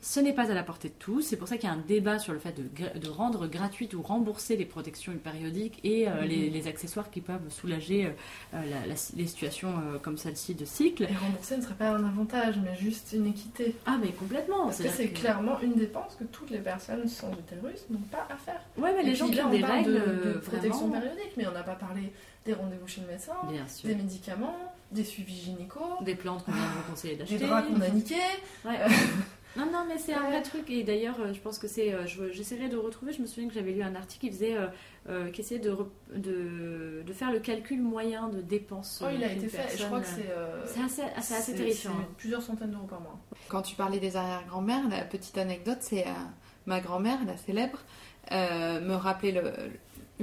ce n'est pas à la portée de tous. C'est pour ça qu'il y a un débat sur le fait de, rendre gratuite ou rembourser les protections périodiques et euh, Mhm. les, les accessoires qui peuvent soulager euh, euh, la- la- les situations euh, comme celle-ci de cycle. Et rembourser ne serait pas un avantage, mais juste une équité. Ah, mais complètement. Parce que c'est que- clairement une dépense que toutes les personnes sans utérus n'ont pas à faire. Ouais, mais Et les gens qui ont on des règles, de, de protection vraiment, périodique, mais on n'a pas parlé des rendez-vous chez le médecin, des médicaments, des suivis gynécos, Des plantes qu'on vient de vous conseiller des d'acheter. draps qu'on a niqués. Ouais. (laughs) Non, non, mais c'est un vrai truc. Et d'ailleurs, euh, je pense que c'est. euh, je- J'essaierai de retrouver. Je me souviens que j'avais lu un article qui faisait. euh, qui essayait de, de, de faire le calcul moyen de dépenses. Oh, il a été fait, je personne, crois que c'est. euh, C'est assez, c'est assez terrifiant. hein. c'est plusieurs centaines d'euros par mois. Quand tu parlais des arrière-grand-mères, la petite anecdote, c'est euh, ma grand-mère, la célèbre, euh, me rappelait le-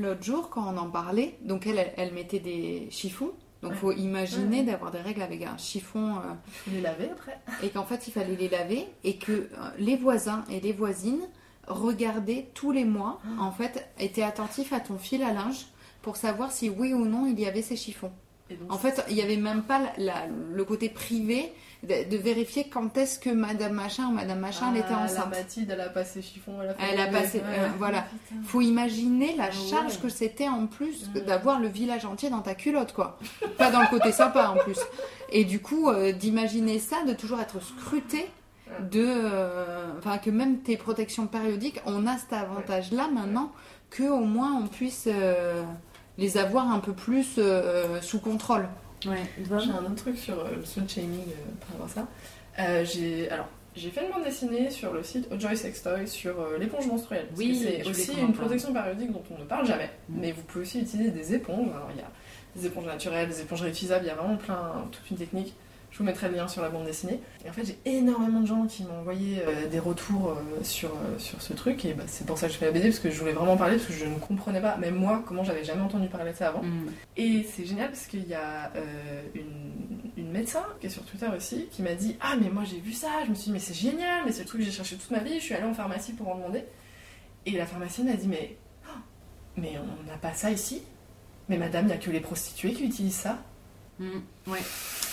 l'autre jour quand on en parlait. Donc elle, elle, elle mettait des chiffons. Donc Ouais. faut imaginer Ouais. d'avoir des règles avec un chiffon euh, Il les laver après. et qu'en fait il fallait les laver et que euh, les voisins et les voisines regardaient tous les mois, Ah. en fait, étaient attentifs à ton fil à linge pour savoir si oui ou non il y avait ces chiffons. Donc, En fait, il n'y avait même pas la- la- le côté privé de, de vérifier quand est-ce que Madame Machin ou Madame Machin elle était ah, La enceinte. Mathilde, elle a passé chiffon, elle a Elle a passé, ouais. euh, voilà. Faut imaginer la Ah charge ouais. que c'était en plus d'avoir le village entier dans ta culotte, quoi. Pas dans le côté sympa en plus. Et du coup, euh, d'imaginer ça, de toujours être scruté, de, euh, que même tes protections périodiques, on a cet avantage-là maintenant que au moins on puisse les avoir un peu plus euh, sous contrôle. Ouais, J'ai un autre truc sur euh, le slut shaming euh, par rapport à ça. Euh, j'ai alors j'ai fait une bande dessinée sur le site Joy Sextoy sur euh, l'éponge menstruelle. Parce Oui, c'est aussi une protection périodique dont on ne parle jamais. Mm. Mais vous pouvez aussi utiliser des éponges. Alors il y a des éponges naturelles, des éponges réutilisables. Il y a vraiment plein toute une technique. Vous mettrai le lien sur la bande dessinée. Et en fait, j'ai énormément de gens qui m'ont envoyé euh, des retours euh, sur, euh, sur ce truc. Et bah, c'est pour ça que je fais la BD, parce que je voulais vraiment parler, parce que je ne comprenais pas, même moi, comment j'avais jamais entendu parler de ça avant. Mm. Et c'est génial parce qu'il y a une, une médecin qui est sur Twitter aussi qui m'a dit Ah, mais moi j'ai vu ça, je me suis dit, mais c'est génial, mais c'est le truc que j'ai cherché toute ma vie. Je suis allée en pharmacie pour en demander. Et la pharmacienne a dit Mais, oh, mais on n'a pas ça ici. Mais madame, il n'y a que les prostituées qui utilisent ça. Mm. Ouais.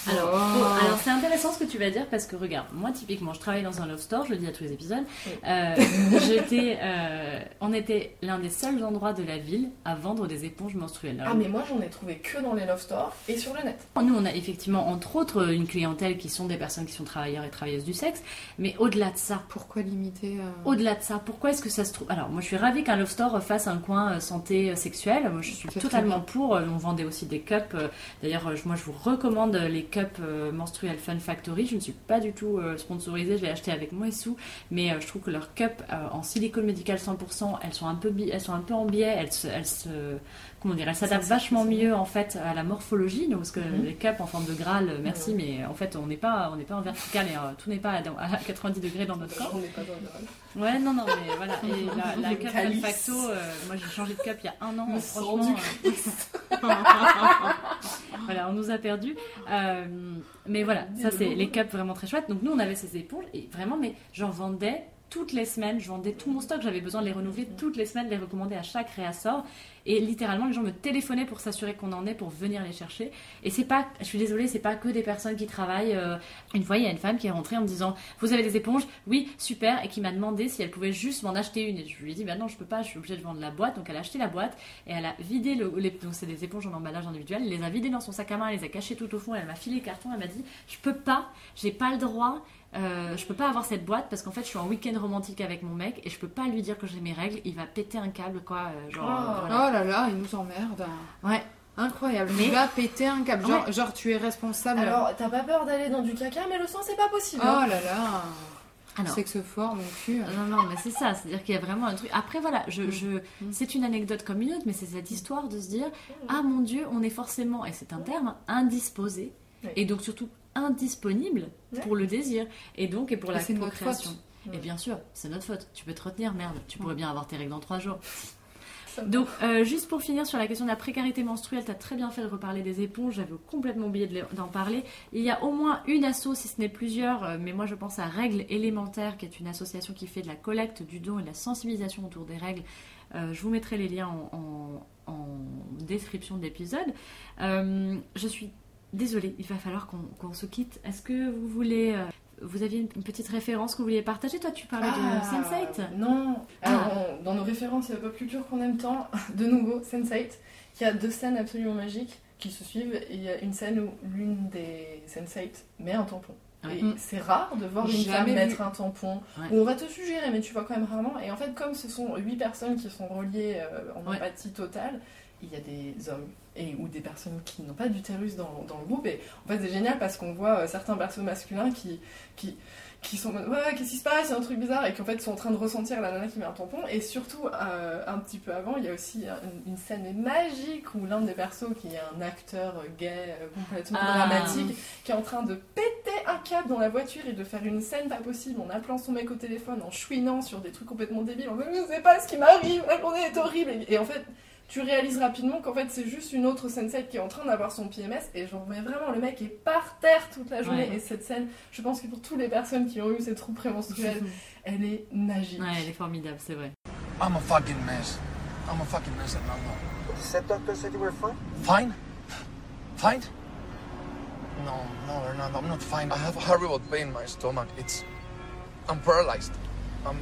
Alors, oh. alors c'est intéressant ce que tu vas dire parce que regarde, moi typiquement, je travaille dans un love store, je le dis à tous les épisodes. Euh, (laughs) j'étais, euh, on était l'un des seuls endroits de la ville à vendre des éponges menstruelles. ah mais moi j'en ai trouvé que dans les love stores et sur le net. Nous on a effectivement entre autres une clientèle qui sont des personnes qui sont travailleurs et travailleuses du sexe, mais au-delà de ça, pourquoi limiter euh, Au-delà de ça, pourquoi est-ce que ça se trouve Alors moi je suis ravie qu'un love store fasse un coin santé sexuelle. Moi je suis totalement pour. On vendait aussi des cups. D'ailleurs moi je vous recommande les cups euh, menstruel Fun Factory. Je ne suis pas du tout euh, sponsorisée, je l'ai acheté avec moi et sous, mais euh, je trouve que leurs cups en silicone médical 100%, elles sont un peu, elles sont un peu en biais, elles se comment dire, elles s'adaptent vachement mieux en fait à la morphologie, donc, parce que mhm. les cups en forme de Graal, merci, mais en fait on n'est pas, on n'est pas en vertical et tout n'est pas à, 90 degrés dans notre corps. On n'est pas dans le Graal. Ouais, non, non, mais voilà. (laughs) Et la, cup Fun Facto, moi j'ai changé de cup il y a un an, franchement. (laughs) voilà, on nous a perdu. Euh, mais voilà, ça c'est les cups vraiment très chouettes. Donc nous on avait ces éponges et vraiment, mais j'en vendais toutes les semaines, je vendais tout mon stock, j'avais besoin de les renouveler toutes les semaines, les recommander à chaque réassort. Et littéralement, les gens me téléphonaient pour s'assurer qu'on en est, pour venir les chercher. Et c'est pas, je suis désolée, c'est pas que des personnes qui travaillent. Euh, une fois, il y a une femme qui est rentrée en me disant Vous avez des éponges? Oui, super. Et qui m'a demandé si elle pouvait juste m'en acheter une. Et je lui ai dit Bah non, je peux pas, je suis obligée de vendre la boîte. Donc elle a acheté la boîte et elle a vidé le. Les, donc c'est des éponges en emballage individuel. Elle les a vidées dans son sac à main, elle les a cachées tout au fond. Elle m'a filé le carton. Elle m'a dit Je peux pas, j'ai pas le droit. Euh, je peux pas avoir cette boîte parce qu'en fait je suis en week-end romantique avec mon mec et je peux pas lui dire que j'ai mes règles, il va péter un câble quoi. Euh, genre, oh, oh, là là, il nous emmerde. Ouais. Incroyable, mais... il va péter un câble. Genre, genre tu es responsable. Alors t'as pas peur d'aller dans du caca, mais le sang c'est pas possible. Oh là là. Alors, Sexe fort, mon cul. Non, non, mais c'est ça. C'est-à-dire qu'il y a vraiment un truc. Après, voilà, je, mm. je... Mm. c'est une anecdote comme une autre, mais c'est cette histoire de se dire Ah mon Dieu, on est forcément, et c'est un terme, indisposé. Et donc, surtout, indisponible pour le désir et donc et pour la procréation. Et bien sûr, c'est notre faute. Tu peux te retenir, merde. Tu pourrais bien avoir tes règles dans trois jours. Donc, euh, juste pour finir sur la question de la précarité menstruelle, tu as très bien fait de reparler des éponges, j'avais complètement oublié d'en parler. Il y a au moins une asso, si ce n'est plusieurs, euh, mais moi je pense à Règles élémentaires, qui est une association qui fait de la collecte, du don et de la sensibilisation autour des règles. Euh, je vous mettrai les liens en, en description de l'épisode. je suis Désolée, il va falloir qu'on se quitte. Est-ce que vous voulez... Euh, vous aviez une petite référence que vous vouliez partager? Toi, tu parlais de ah, Sense8 Non. Alors, ah. dans nos références, a pop culture qu'on aime tant, de nouveau, Sense8, qui a deux scènes absolument magiques qui se suivent. il y a une scène où l'une des Sense8 met un tampon. Et mm. c'est rare de voir une femme mettre un tampon. Où on va te suggérer, mais tu vois quand même rarement. Et en fait, comme ce sont huit personnes qui sont reliées euh, en empathie totale, il y a des hommes et, ou des personnes qui n'ont pas d'utérus dans, dans, le groupe. Et en fait, c'est génial parce qu'on voit euh, certains persos masculins qui, qui, qui sont ouais, qu'est-ce qui se passe, il y a un truc bizarre, et qui en fait sont en train de ressentir la nana qui met un tampon. Et surtout, euh, un petit peu avant, il y a aussi une, scène magique où l'un des persos, qui est un acteur gay euh, complètement ah. dramatique, qui est en train de péter un câble dans la voiture et de faire une scène pas possible en appelant son mec au téléphone, en chouinant sur des trucs complètement débiles, en disant Je sais pas ce qui m'arrive, la journée est horrible. et en fait, tu réalises rapidement qu'en fait c'est juste une autre sensei qui est en train d'avoir son PMS et genre mais vraiment le mec est par terre toute la journée. Et cette scène je pense que pour toutes les personnes qui ont eu ces troubles prémenstruels elle est magique. Ouais elle est formidable c'est vrai. I'm a fucking mess. I'm a fucking mess at The set doctor said you were fine? Fine? Fine? No no Hernando I'm not fine. I have a horrible pain in my stomach. It's I'm paralyzed. I'm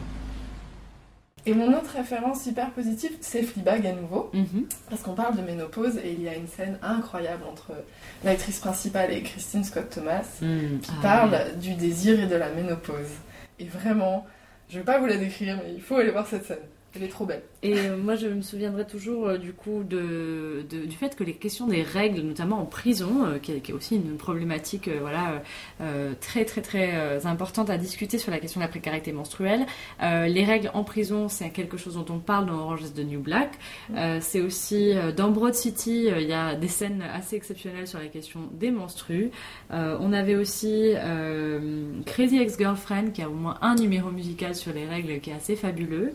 et mon autre référence hyper positive, c'est Fleabag à nouveau, mhm. parce qu'on parle de ménopause et il y a une scène incroyable entre l'actrice principale et Christine Scott Thomas mm. qui ah parle du désir et de la ménopause. Et vraiment, je vais pas vous la décrire, mais il faut aller voir cette scène. Elle est trop belle. Et euh, moi, je me souviendrai toujours euh, du coup de, du fait que les questions des règles, notamment en prison, euh, qui, est, aussi une problématique voilà, très très très importante à discuter sur la question de la précarité menstruelle. les règles en prison, c'est quelque chose dont on parle dans Orange is the New Black. c'est aussi dans Broad City, il y a des scènes assez exceptionnelles sur la question des menstrues. on avait aussi Crazy Ex-Girlfriend, qui a au moins un numéro musical sur les règles qui est assez fabuleux.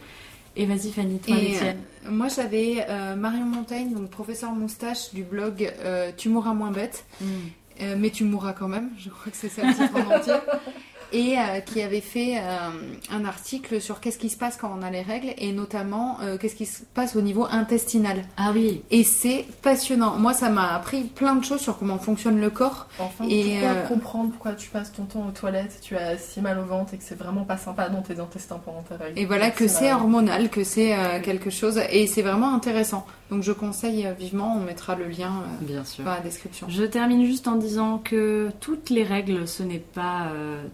Et vas-y Fanny, toi tiennes. Euh, moi j'avais euh, Marion Montaigne, donc professeur moustache du blog euh, Tu mourras moins bête, mm. mais tu mourras quand même, je crois que c'est ça le titre en entier. (laughs) et euh, qui avait fait euh, un article sur qu'est-ce qui se passe quand on a les règles et notamment euh, qu'est-ce qui se passe au niveau intestinal. Ah oui. Et c'est passionnant. Moi, ça m'a appris plein de choses sur comment fonctionne le corps. Enfin, Et, euh, comprendre pourquoi tu passes ton temps aux toilettes, tu as si mal au ventre et que c'est vraiment pas sympa dans tes intestins pendant ta règle. Et voilà que c'est hormonal, que c'est euh, quelque chose, et c'est vraiment intéressant. Donc je conseille vivement, on mettra le lien euh, Bien sûr. dans la description. Je termine juste en disant que toutes les règles, ce n'est pas euh,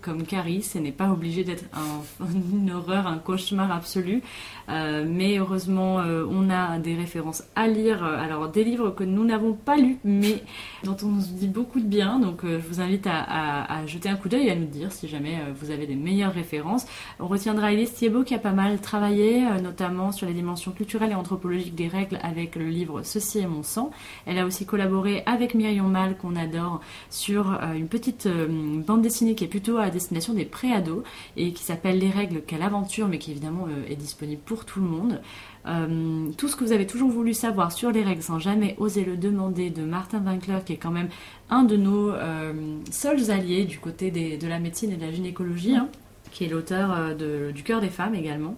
comme Carrie, ce n'est pas obligé d'être un- (laughs) une horreur, un cauchemar absolu. Euh, mais heureusement, euh, on a des références à lire. Alors, des livres que nous n'avons pas lus, mais dont on se dit beaucoup de bien. Donc, euh, je vous invite à, jeter un coup d'œil et à nous dire si jamais vous avez des meilleures références. On retiendra Elise Thiebaud qui a pas mal travaillé, notamment sur les dimensions culturelles et anthropologiques des règles avec le livre Ceci est mon sang. Elle a aussi collaboré avec Myriam Mal, qu'on adore, sur une petite bande dessinée qui est plutôt à destination des préados et qui s'appelle Les règles, quelle aventure, mais qui évidemment euh, est disponible pour tout le monde. Euh, tout ce que vous avez toujours voulu savoir sur les règles sans jamais oser le demander de Martin Winkler, qui est quand même un de nos euh, seuls alliés du côté de la médecine et de la gynécologie, hein, qui est l'auteur du cœur des femmes également.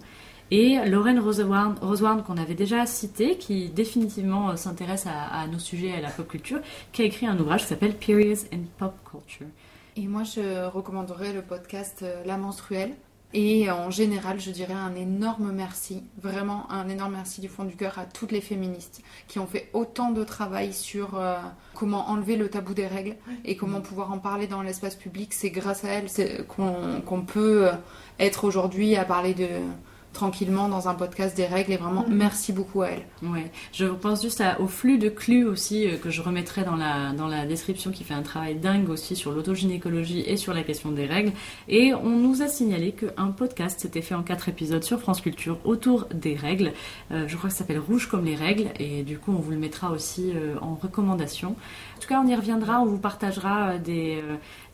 Et Lauren Rosewarne, qu'on avait déjà cité, qui définitivement s'intéresse à, à nos sujets et à la pop culture, qui a écrit un ouvrage qui s'appelle Periods in Pop Culture. Et moi, je recommanderais le podcast euh, La Menstruelle. Et en général, je dirais un énorme merci, vraiment un énorme merci du fond du cœur à toutes les féministes qui ont fait autant de travail sur euh, comment enlever le tabou des règles et comment pouvoir en parler dans l'espace public. C'est grâce à elles qu'on peut euh, être aujourd'hui à parler de tranquillement dans un podcast des règles et vraiment merci beaucoup à elles. Ouais, je pense juste à- au flux de Clu aussi euh, que je remettrai dans la, dans la description qui fait un travail dingue aussi sur l'autogynécologie et sur la question des règles. Et on nous a signalé qu'un podcast s'était fait en quatre épisodes sur France Culture autour des règles. Euh, je crois que ça s'appelle Rouge comme les règles et du coup on vous le mettra aussi euh, en recommandation. En tout cas, on y reviendra, on vous partagera des,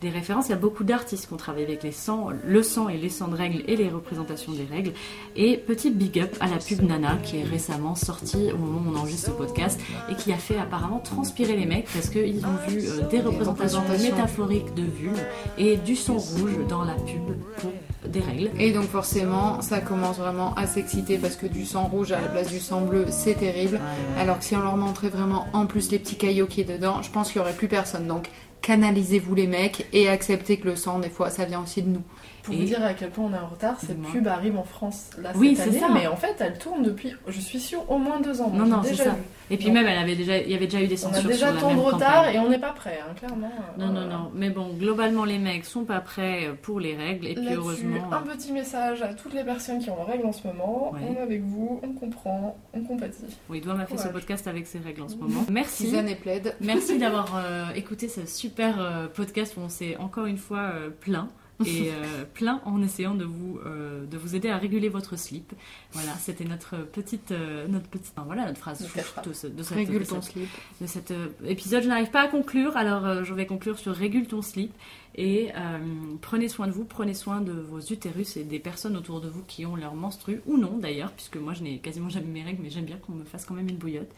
des références. Il y a beaucoup d'artistes qui ont travaillé avec les le sang et les sangs de règles et les représentations des règles. Et petit big up à la pub Nana qui est récemment sortie au moment où on enregistre ce podcast et qui a fait apparemment transpirer les mecs parce qu'ils ont vu euh, des représentations représentations. métaphoriques de vulve et du sang rouge dans la pub pour des règles. Et donc forcément, ça commence vraiment à s'exciter parce que du sang rouge à la place du sang bleu, c'est terrible. Alors que si on leur montrait vraiment en plus les petits caillots qui est dedans, je pense qu'il n'y aurait plus personne. Donc canalisez-vous les mecs et acceptez que le sang, des fois, ça vient aussi de nous. Pour Et- vous dire à quel point on est en retard, cette Dis-moi. pub arrive en France là Oui, cette c'est année, ça. mais en fait elle tourne depuis, je suis sûre, au moins deux ans. Non, non, c'est ça. vu. Et puis Donc, même, elle avait déjà, il y avait déjà eu des On a censures déjà sur tant de retard campagne. et on n'est pas prêt, hein, clairement. Non, non, non. Mais bon, globalement, les mecs sont pas prêts pour les règles. Et puis, Là-dessus, heureusement. un petit message à toutes les personnes qui ont leurs règles en ce moment. Ouais. On est avec vous, on comprend, on compatit. Oui, Doit m'a fait ce podcast avec ses règles en ce moment. Merci. Et plaide. Merci (laughs) d'avoir euh, écouté ce super euh, podcast où on s'est encore une fois euh, plein. (laughs) Et euh, plein en essayant de vous, euh, de vous aider à réguler votre slip. Voilà, c'était notre petite, euh, notre petite, enfin, voilà notre phrase de, ce, de cette- Régule de ton cette- slip. de cet euh, épisode. Je n'arrive pas à conclure, alors euh, je vais conclure sur régule ton slip. Et euh, prenez soin de vous, prenez soin de vos utérus et des personnes autour de vous qui ont leur menstru, ou non d'ailleurs, puisque moi je n'ai quasiment jamais mes règles, mais j'aime bien qu'on me fasse quand même une bouillotte.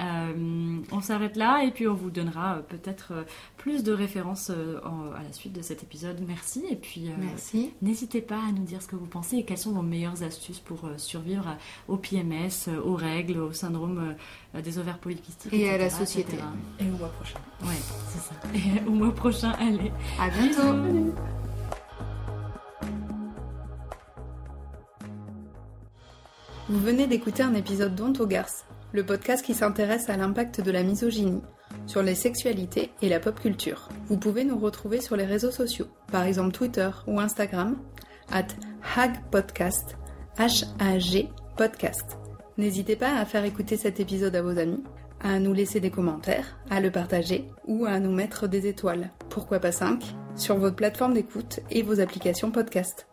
Euh, on s'arrête là et puis on vous donnera euh, peut-être euh, plus de références en- à la suite de cet épisode. Merci et puis euh, Merci. N'hésitez pas à nous dire ce que vous pensez et quelles sont vos meilleures astuces pour survivre au PMS, aux règles, au syndrome des ovaires polykystiques. Et à la société. etc. Et au mois prochain. Ouais, c'est ça. Et au mois prochain, allez. À bientôt. Vous venez d'écouter un épisode Garces, le podcast qui s'intéresse à l'impact de la misogynie sur les sexualités et la pop culture. Vous pouvez nous retrouver sur les réseaux sociaux, par exemple Twitter ou Instagram, at hagpodcast, H-A-G podcast. N'hésitez pas à faire écouter cet épisode à vos amis, à nous laisser des commentaires, à le partager ou à nous mettre des étoiles, pourquoi pas 5, sur votre plateforme d'écoute et vos applications podcast.